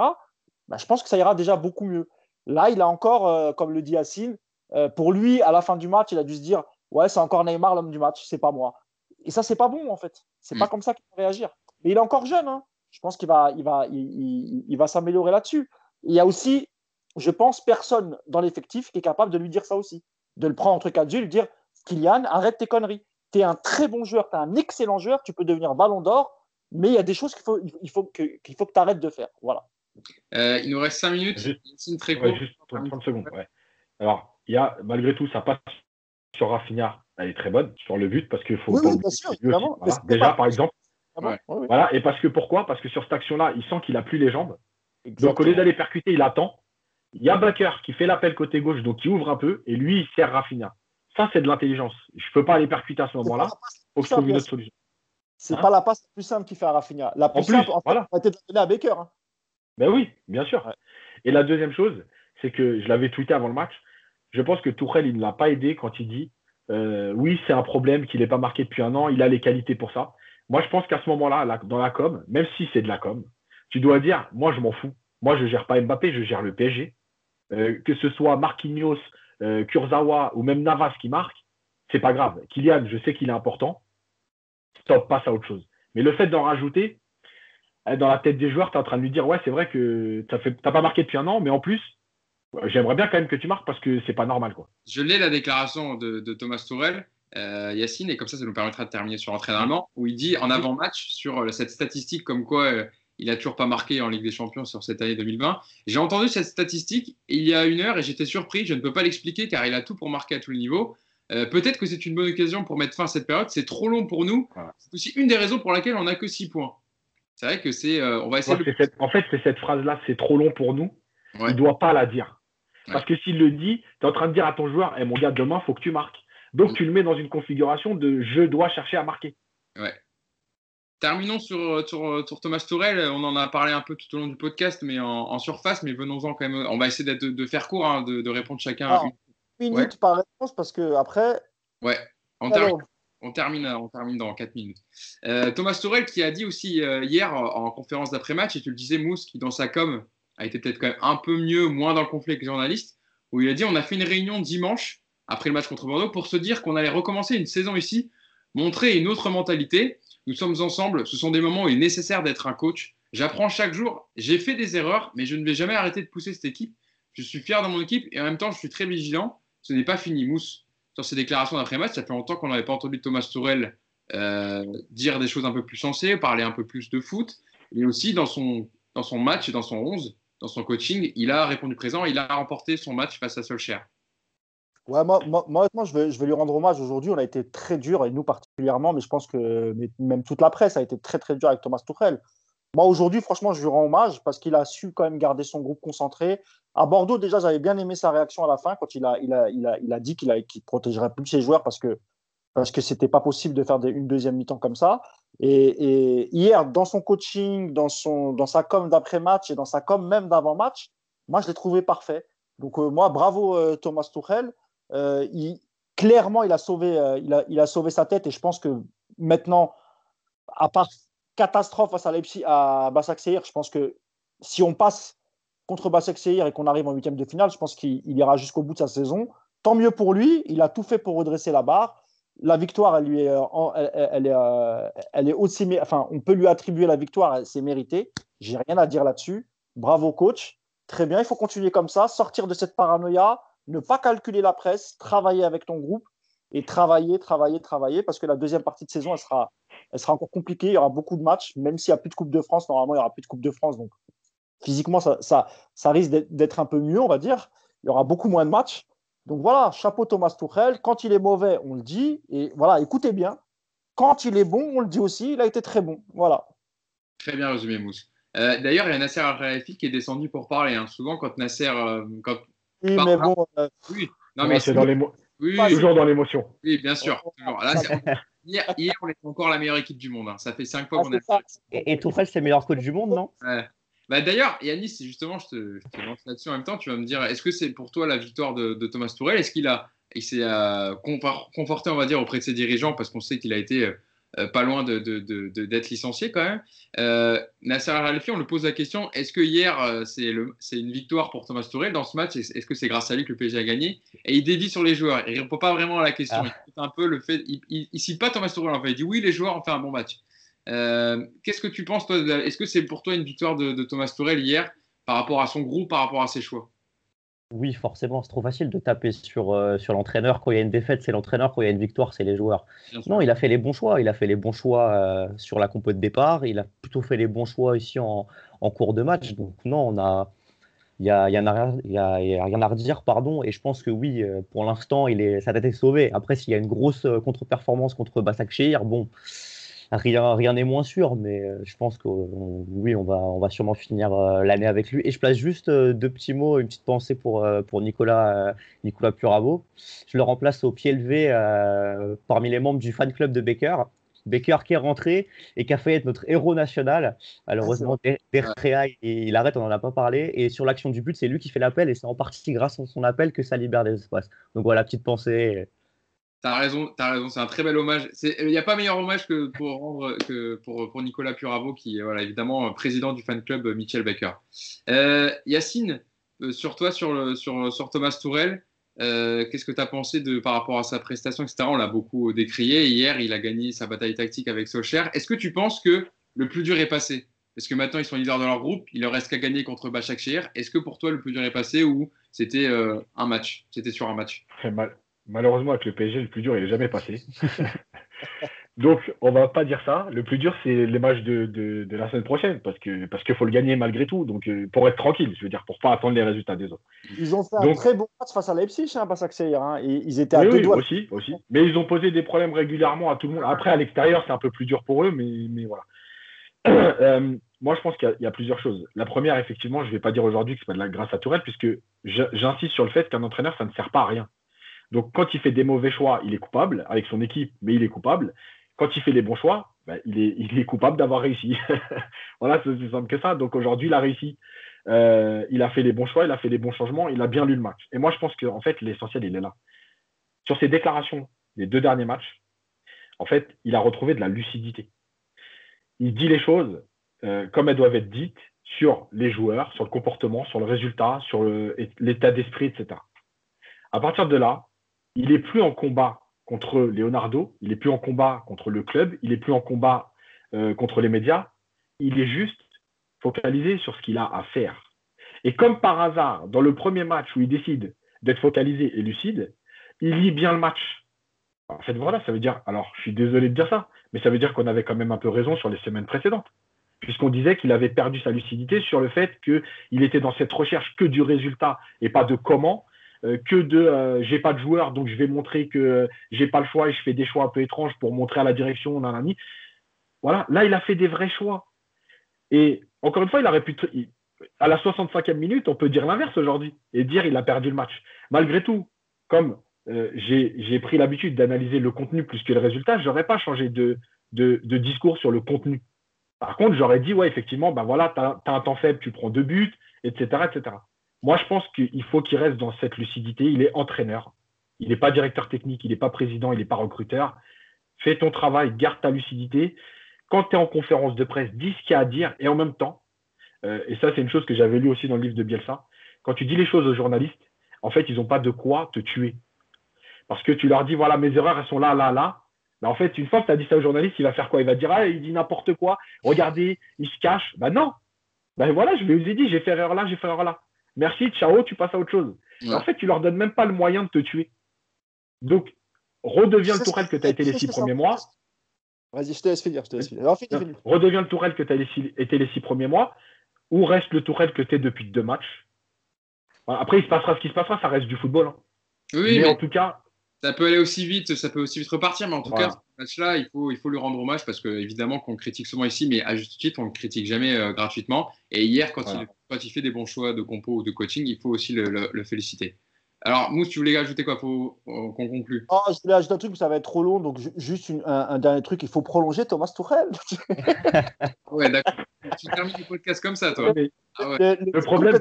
bah, je pense que ça ira déjà beaucoup mieux. Là, il a encore, euh, comme le dit Yacine, euh, pour lui, à la fin du match, il a dû se dire Ouais, c'est encore Neymar l'homme du match, c'est pas moi. Et ça, c'est pas bon, en fait. C'est pas mm. comme ça qu'il va réagir. Mais il est encore jeune. Hein. Je pense qu'il va, il va, il va s'améliorer là-dessus. Il y a aussi je pense, personne dans l'effectif qui est capable de lui dire ça aussi. De le prendre entre quatre yeux et lui dire Kylian, arrête tes conneries. Tu es un très bon joueur, tu es un excellent joueur, tu peux devenir ballon d'or, mais il y a des choses qu'il faut, il faut que, qu'il faut que tu arrêtes de faire. Voilà. Euh, il nous reste 5 minutes. Juste, très juste 30, secondes. Alors, il y a, malgré tout, ça passe sur Rafinha, elle est très bonne sur le but parce qu'il faut. Oui, bien sûr, Déjà, par exemple. Ah voilà, et parce que pourquoi? Parce que sur cette action-là, il sent qu'il n'a plus les jambes. Donc, au lieu d'aller percuter, il attend. Il y a Baker qui fait l'appel côté gauche, donc qui ouvre un peu, et lui, il sert Rafinha. Ça, c'est de l'intelligence. Je ne peux pas aller percuter à ce moment-là. Il faut que je trouve une autre solution. C'est hein pas la passe la plus simple qu'il fait à Rafinha. La plus, simple, en voilà. été donner à Baker. Hein. Ben oui, bien sûr. Et la deuxième chose, c'est que je l'avais tweeté avant le match. Je pense que Tourelle, il ne l'a pas aidé quand il dit euh, oui, c'est un problème qu'il n'ait pas marqué depuis un an, il a les qualités pour ça. Moi, je pense qu'à ce moment-là, dans la com, même si c'est de la com, tu dois dire moi, je m'en fous. Moi, je ne gère pas Mbappé, je gère le PSG. que ce soit Marquinhos, Kurzawa ou même Navas qui marque, c'est pas grave. Kylian, je sais qu'il est important. Stop, passe à autre chose. Mais le fait d'en rajouter, dans la tête des joueurs, tu es en train de lui dire Ouais, c'est vrai que tu n'as pas marqué depuis un an, mais en plus, j'aimerais bien quand même que tu marques parce que c'est pas normal. Quoi. Je l'ai la déclaration de, Thomas Tourel, euh, Yacine, et comme ça, ça nous permettra de terminer sur l'entraînement, où il dit en avant-match sur euh, cette statistique comme quoi euh, il a toujours pas marqué en Ligue des Champions sur cette année 2020. J'ai entendu cette statistique il y a une heure et j'étais surpris. Je ne peux pas l'expliquer car il a tout pour marquer à tous les niveaux. Peut-être que c'est une bonne occasion pour mettre fin à cette période. C'est trop long pour nous. C'est aussi une des raisons pour laquelle on n'a que 6 points. C'est vrai que c'est. on va essayer. En fait, c'est cette phrase-là, c'est trop long pour nous. Il ne doit pas la dire. Parce que s'il le dit, tu es en train de dire à ton joueur, eh, mon gars, demain, il faut que tu marques. Donc, tu le mets dans une configuration de je dois chercher à marquer. Ouais. Terminons sur, sur, Thomas Tourel. On en a parlé un peu tout au long du podcast, mais en, surface. Mais venons-en quand même. On va essayer de, de faire court, hein, de, répondre chacun à une minute par réponse, parce que après. Ouais. On, termine, on, termine, on termine dans 4 minutes. Euh, Thomas Tourel qui a dit aussi euh, hier en conférence d'après-match, et tu le disais, Mousse, qui dans sa com a été peut-être quand même un peu mieux, moins dans le conflit avec les journalistes, où il a dit on a fait une réunion dimanche après le match contre Bordeaux pour se dire qu'on allait recommencer une saison ici, montrer une autre mentalité. Nous sommes ensemble, ce sont des moments où il est nécessaire d'être un coach. J'apprends chaque jour, j'ai fait des erreurs, mais je ne vais jamais arrêter de pousser cette équipe. Je suis fier de mon équipe et en même temps, je suis très vigilant. Ce n'est pas fini, Mousse. Sur ses déclarations d'après-match, ça fait longtemps qu'on n'avait pas entendu Thomas Tourel euh, dire des choses un peu plus sensées, parler un peu plus de foot, mais aussi dans son, dans son match et dans son 11 dans son coaching, il a répondu présent, il a remporté son match face à Solskjaer. Ouais, moi, moi, je, vais, je vais lui rendre hommage aujourd'hui. On a été très dur, et nous particulièrement, mais je pense que même toute la presse a été très très dur avec Thomas Tuchel. Moi, aujourd'hui, franchement, je lui rends hommage parce qu'il a su quand même garder son groupe concentré. À Bordeaux, déjà, j'avais bien aimé sa réaction à la fin quand il a, il a, il a, il a dit qu'il ne protégerait plus ses joueurs parce que parce que c'était pas possible de faire une deuxième mi-temps comme ça. Et, hier, dans son coaching, dans, son, dans sa com d'après-match et dans sa com même d'avant-match, moi, je l'ai trouvé parfait. Donc, euh, moi, bravo euh, Thomas Tuchel. Euh, clairement, il a, sauvé, il, a, il a sauvé sa tête et je pense que maintenant, à part catastrophe face à Leipzig, à Basak je pense que si on passe contre Basak et qu'on arrive en huitième de finale, je pense qu'il ira jusqu'au bout de sa saison. Tant mieux pour lui, il a tout fait pour redresser la barre la victoire, elle, est, elle, est, euh, elle est aussi, enfin, on peut lui attribuer la victoire, c'est mérité. J'ai rien à dire là-dessus. Bravo coach, très bien. Il faut continuer comme ça, sortir de cette paranoïa, ne pas calculer la presse, travailler avec ton groupe et travailler, travailler, travailler, parce que la deuxième partie de saison, elle sera, elle sera encore compliquée. Il y aura beaucoup de matchs, même s'il n'y a plus de Coupe de France. Normalement, il n'y aura plus de Coupe de France, donc physiquement, ça, ça, ça risque d'être un peu mieux, on va dire. Il y aura beaucoup moins de matchs. Donc voilà, chapeau Thomas Tuchel. Quand il est mauvais, on le dit. Et voilà, écoutez bien. Quand il est bon, on le dit aussi. Il a été très bon. Voilà. Très bien résumé, Mousse. Euh, d'ailleurs, il y a Nasser al qui est descendu pour parler. Hein. Souvent, quand Nasser. Euh, quand... Oui, mais bon. Euh, oui, non, mais c'est dans Oui, toujours dans l'émotion. Oui, bien sûr. hier, on était encore la meilleure équipe du monde. Hein. Ça fait cinq fois ah, qu'on a. Et, et Tuchel, c'est le meilleur coach du monde, non? Bah, D'ailleurs, Yannis, justement, je te, je te lance là-dessus en même temps. Tu vas me dire, est-ce que c'est pour toi la victoire de, Thomas Tourel Est-ce qu'il a, il s'est euh, conforté, on va dire, auprès de ses dirigeants? Parce qu'on sait qu'il a été euh, pas loin d'être de, licencié quand même. Euh, Nasser Al-Khelaifi, on lui pose la question est-ce que hier euh, c'est une victoire pour Thomas Tourel dans ce match? Est-ce que c'est grâce à lui que le PSG a gagné? Et il dévie sur les joueurs. Il répond pas vraiment à la question. Ah. Il un peu le fait. Il, il, cite pas Thomas Tourel en fait. Il dit oui, les joueurs ont fait un bon match. Euh, qu'est-ce que tu penses, toi Est-ce que c'est pour toi une victoire de, Thomas Tourel hier par rapport à son groupe, par rapport à ses choix? Oui, forcément, c'est trop facile de taper sur, euh, sur l'entraîneur. Quand il y a une défaite, c'est l'entraîneur. Quand il y a une victoire, c'est les joueurs. Non, il a fait les bons choix. Il a fait les bons choix euh, sur la compo de départ. Il a plutôt fait les bons choix ici en, cours de match. Donc, non, on a. Il n'y a, y a, a, rien à redire, pardon. Et je pense que oui, pour l'instant, il est, sa tête est sauvée. Après, s'il y a une grosse contre-performance contre Basak Shehir, bon, rien rien n'est moins sûr, mais euh, je pense que oui, on va, on va sûrement finir euh, l'année avec lui. Et je place juste euh, deux petits mots, une petite pensée pour, pour Nicolas, Nicolas Puravo. Je le remplace au pied levé parmi les membres du fan club de Baker. Baker qui est rentré et qui a fait être notre héros national. Malheureusement, ah, il arrête, on n'en a pas parlé. Et sur l'action du but, c'est lui qui fait l'appel et c'est en partie grâce à son appel que ça libère des espaces. Donc voilà, petite pensée. T'as raison, as raison, c'est un très bel hommage. Il n'y a pas meilleur hommage que pour rendre que pour, Nicolas Puravo, qui est voilà, évidemment président du fan club Michel Baker. Euh, Yacine, sur toi, sur, sur, Thomas Tourel, qu'est-ce que tu as pensé de, par rapport à sa prestation, etc. On l'a beaucoup décrié. Hier, il a gagné sa bataille tactique avec Solskjaer. Est-ce que tu penses que le plus dur est passé? Parce que maintenant, ils sont leaders de leur groupe. Il leur reste qu'à gagner contre Başakşehir. Est-ce que pour toi, le plus dur est passé ou c'était un match? C'était sur un match mal, Malheureusement, avec le PSG, le plus dur, il n'est jamais passé. Donc, on va pas dire ça. Le plus dur, c'est les matchs de, de, la semaine prochaine, parce que parce qu'il faut le gagner malgré tout. Donc, euh, pour être tranquille, je veux dire, pour pas attendre les résultats des autres. Ils ont fait un très bon match face à Leipzig, hein, pas hein. ils étaient à deux oui, aussi, aussi. Mais ils ont posé des problèmes régulièrement à tout le monde. Après, à l'extérieur, c'est un peu plus dur pour eux, mais, mais voilà. Euh, moi, je pense qu'il y, a plusieurs choses. La première, effectivement, je ne vais pas dire aujourd'hui que c'est pas de la grâce à Tourelle, puisque j'insiste sur le fait qu'un entraîneur, ça ne sert pas à rien. Donc, quand il fait des mauvais choix, il est coupable avec son équipe, mais il est coupable. Quand il fait les bons choix, ben, il, est, il, est, coupable d'avoir réussi. voilà, c'est aussi simple que ça. Donc, aujourd'hui, il a réussi. Euh, il a fait les bons choix, il a fait les bons changements, il a bien lu le match. Et moi, je pense qu'en fait, l'essentiel, il est là. Sur ses déclarations les deux derniers matchs, en fait, il a retrouvé de la lucidité. Il dit les choses euh, comme elles doivent être dites sur les joueurs, sur le comportement, sur le résultat, sur l'état d'esprit, etc. À partir de là, il n'est plus en combat contre Leonardo, il n'est plus en combat contre le club, il n'est plus en combat euh, contre les médias, il est juste focalisé sur ce qu'il a à faire. Et comme par hasard, dans le premier match où il décide d'être focalisé et lucide, il lit bien le match. En fait, voilà, ça veut dire, alors je suis désolé de dire ça, mais ça veut dire qu'on avait quand même un peu raison sur les semaines précédentes, puisqu'on disait qu'il avait perdu sa lucidité sur le fait qu'il était dans cette recherche que du résultat et pas de comment, que de euh, j'ai pas de joueur, donc je vais montrer que j'ai pas le choix et je fais des choix un peu étranges pour montrer à la direction, nanani. Voilà, là, il a fait des vrais choix. Et encore une fois, il aurait pu. À la 65e minute, on peut dire l'inverse aujourd'hui et dire il a perdu le match. Malgré tout, comme euh, j'ai pris l'habitude d'analyser le contenu plus que le résultat, je n'aurais pas changé de, discours sur le contenu. Par contre, j'aurais dit, ouais, effectivement, ben voilà, tu as, as, un temps faible, tu prends deux buts, etc. etc. Moi, je pense qu'il faut qu'il reste dans cette lucidité. Il est entraîneur. Il n'est pas directeur technique, il n'est pas président, il n'est pas recruteur. Fais ton travail, garde ta lucidité. Quand tu es en conférence de presse, dis ce qu'il y a à dire et en même temps, euh, et ça, c'est une chose que j'avais lu aussi dans le livre de Bielsa, quand tu dis les choses aux journalistes, en fait, ils n'ont pas de quoi te tuer. Parce que tu leur dis, voilà, mes erreurs, elles sont là, là, là. Mais en fait, une fois que tu as dit ça au journaliste, il va faire quoi? Il va dire, ah, il dit n'importe quoi. Regardez, il se cache. Ben non. Ben voilà, je vous ai dit, j'ai fait erreur là, j'ai fait erreur là. Merci, ciao, tu passes à autre chose. En fait, tu leur donnes même pas le moyen de te tuer. Donc, redeviens le Tourelle que tu as été les six premiers mois. Vas-y, je te laisse finir. Je te laisse finir. Redeviens le Tourelle que tu as été les six premiers mois, ou reste le Tourelle que tu es depuis deux matchs. Après, il se passera ce qui se passera, ça reste du football. Hein. Oui, mais, en tout cas. Ça peut aller aussi vite, ça peut aussi vite repartir, mais en tout cas, match-là, il faut, il faut lui rendre hommage parce que, évidemment, qu'on critique souvent ici, mais à juste titre, on ne critique jamais euh, gratuitement. Et hier, quand il quand il fait des bons choix de compo ou de coaching, il faut aussi le, féliciter. Alors, Mousse, tu voulais ajouter quoi pour qu'on conclue? Oh, Je voulais ajouter un truc, mais ça va être trop long. Donc, juste un, dernier truc, il faut prolonger Thomas Tuchel. ouais, d'accord. tu termines le podcast comme ça, toi. Ah le, problème,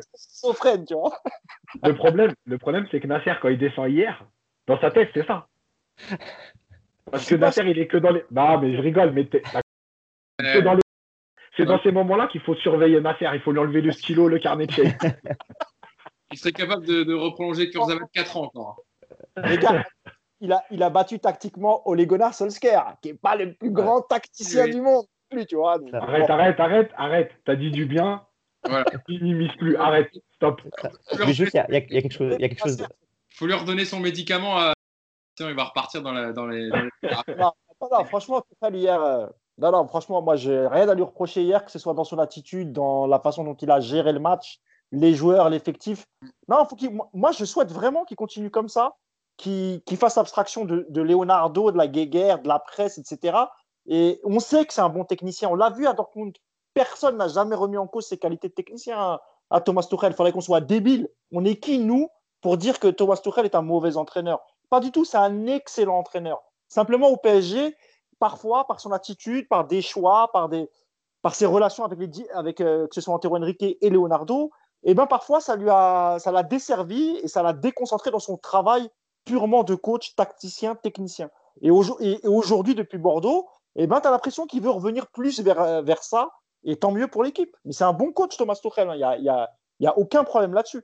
tu vois le problème, le problème c'est que Nasser, quand il descend hier, dans sa tête, c'est ça. Parce que Nasser, il est que dans les. Bah, mais je rigole, mais t'es que dans les c'est dans ces moments-là qu'il faut surveiller Nasser. Il faut lui enlever le stylo, le carnet de il serait capable de, de reprolonger Kurzawa de 4 ans encore. Les gars, il a, il a battu tactiquement Ole Gunnar Solskjaer, qui n'est pas le plus grand tacticien du monde. Plus, tu vois, arrête, arrête, arrête, arrête. T'as dit du bien. Voilà. Minimise plus. Arrête. Stop. Mais juste, il y, a quelque chose. Il quelque chose de... faut lui redonner son médicament. À... Sinon, il va repartir dans, la, dans les. non, non, franchement, hier, euh, non, non, franchement, moi, j'ai rien à lui reprocher hier, que ce soit dans son attitude, dans la façon dont il a géré le match, les joueurs, l'effectif. Non, faut qu'il, moi, je souhaite vraiment qu'il continue comme ça, qu'il, fasse abstraction de, Leonardo, de la guéguerre, de la presse, etc. Et on sait que c'est un bon technicien. On l'a vu à Dortmund. Personne n'a jamais remis en cause ses qualités de technicien à, Thomas Tuchel. Il faudrait qu'on soit débile. On est qui, nous, pour dire que Thomas Tuchel est un mauvais entraîneur? Pas du tout, c'est un excellent entraîneur. Simplement, au PSG, parfois par son attitude, par des choix, par, des, par ses relations avec, les, avec euh, que ce soit Antero Henrique et Leonardo, et eh ben parfois ça lui a, ça l'a desservi et ça l'a déconcentré dans son travail purement de coach, tacticien, technicien. Et, aujourd'hui, depuis Bordeaux, et eh ben, tu as l'impression qu'il veut revenir plus vers, euh, vers ça, et tant mieux pour l'équipe. Mais c'est un bon coach, Thomas Tuchel, il hein. n'y a, y a, y a aucun problème là-dessus.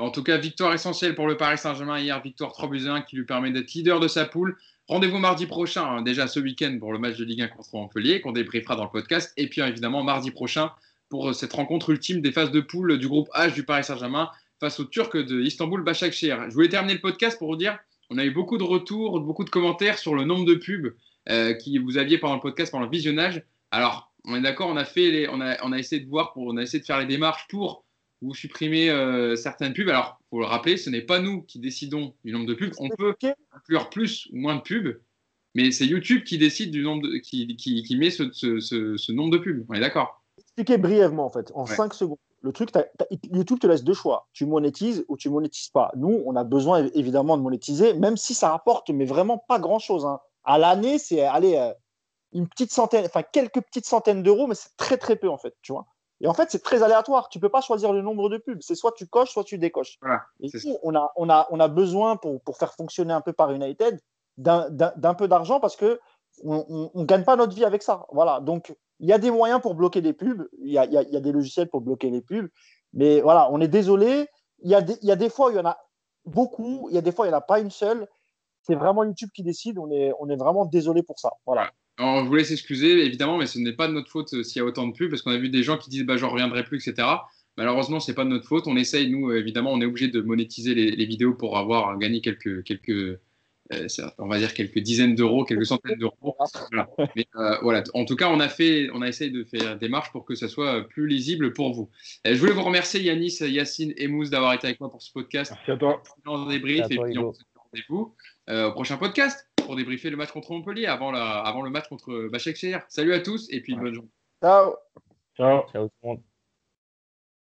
En tout cas, victoire essentielle pour le Paris Saint-Germain hier, victoire 3 buts 1 qui lui permet d'être leader de sa poule. Rendez-vous mardi prochain, hein, déjà ce week-end pour le match de Ligue 1 contre Montpellier, qu'on débriefera dans le podcast. Et puis évidemment, mardi prochain pour cette rencontre ultime des phases de poule du groupe H du Paris Saint-Germain face aux Turcs de Istanbul Başakşehir. Je voulais terminer le podcast pour vous dire on a eu beaucoup de retours, beaucoup de commentaires sur le nombre de pubs euh, que vous aviez pendant le podcast, pendant le visionnage. Alors, on est d'accord, on a fait, on, a, on a essayé de voir, pour, on a essayé de faire les démarches pour vous supprimer euh, certaines pubs. Alors, pour le rappeler, ce n'est pas nous qui décidons du nombre de pubs. On peut inclure plus ou moins de pubs, mais c'est YouTube qui décide du nombre de, qui, qui, qui met ce, ce, ce, nombre de pubs. On est d'accord? Expliquez brièvement en fait, en 5 secondes. Le truc, YouTube te laisse deux choix. Tu monétises ou tu monétises pas. Nous, on a besoin évidemment de monétiser, même si ça rapporte, mais vraiment pas grand-chose. Hein. À l'année, c'est aller euh, une petite centaine, enfin quelques petites centaines d'euros, mais c'est très très peu en fait, tu vois. Et en fait, c'est très aléatoire. Tu peux pas choisir le nombre de pubs. C'est soit tu coches, soit tu décoches. et nous, on a, on, a, on a besoin pour, pour faire fonctionner un peu par United d'un peu d'argent parce que on ne gagne pas notre vie avec ça. Voilà. Donc, il y a des moyens pour bloquer des pubs. Il y a, y a, des logiciels pour bloquer les pubs. Mais voilà, on est désolé. Il y, a des, y a des fois où il y en a beaucoup. Il y a des fois, il n'y en a pas une seule. C'est vraiment YouTube qui décide. On est, on est vraiment désolé pour ça. Voilà. Alors, je vous laisse excuser, évidemment, mais ce n'est pas de notre faute euh, s'il y a autant de pubs, parce qu'on a vu des gens qui disent bah, j'en reviendrai plus, etc. Malheureusement, ce n'est pas de notre faute. On essaye, nous, évidemment, on est obligé de monétiser les, les, vidéos pour avoir gagné quelques, quelques, euh, on va dire quelques dizaines d'euros, quelques centaines d'euros. Voilà. Mais, euh, voilà. En tout cas, on a fait, on a essayé de faire des marches pour que ça soit plus lisible pour vous. je voulais vous remercier Yanis, Yacine et Mousse d'avoir été avec moi pour ce podcast. Merci à toi. Débrief, et puis on se rendez-vous au prochain podcast pour débriefer le match contre Montpellier avant, la, avant le match contre Bachek Salut à tous et puis bonne journée. Ciao. Ciao. Ciao tout le monde.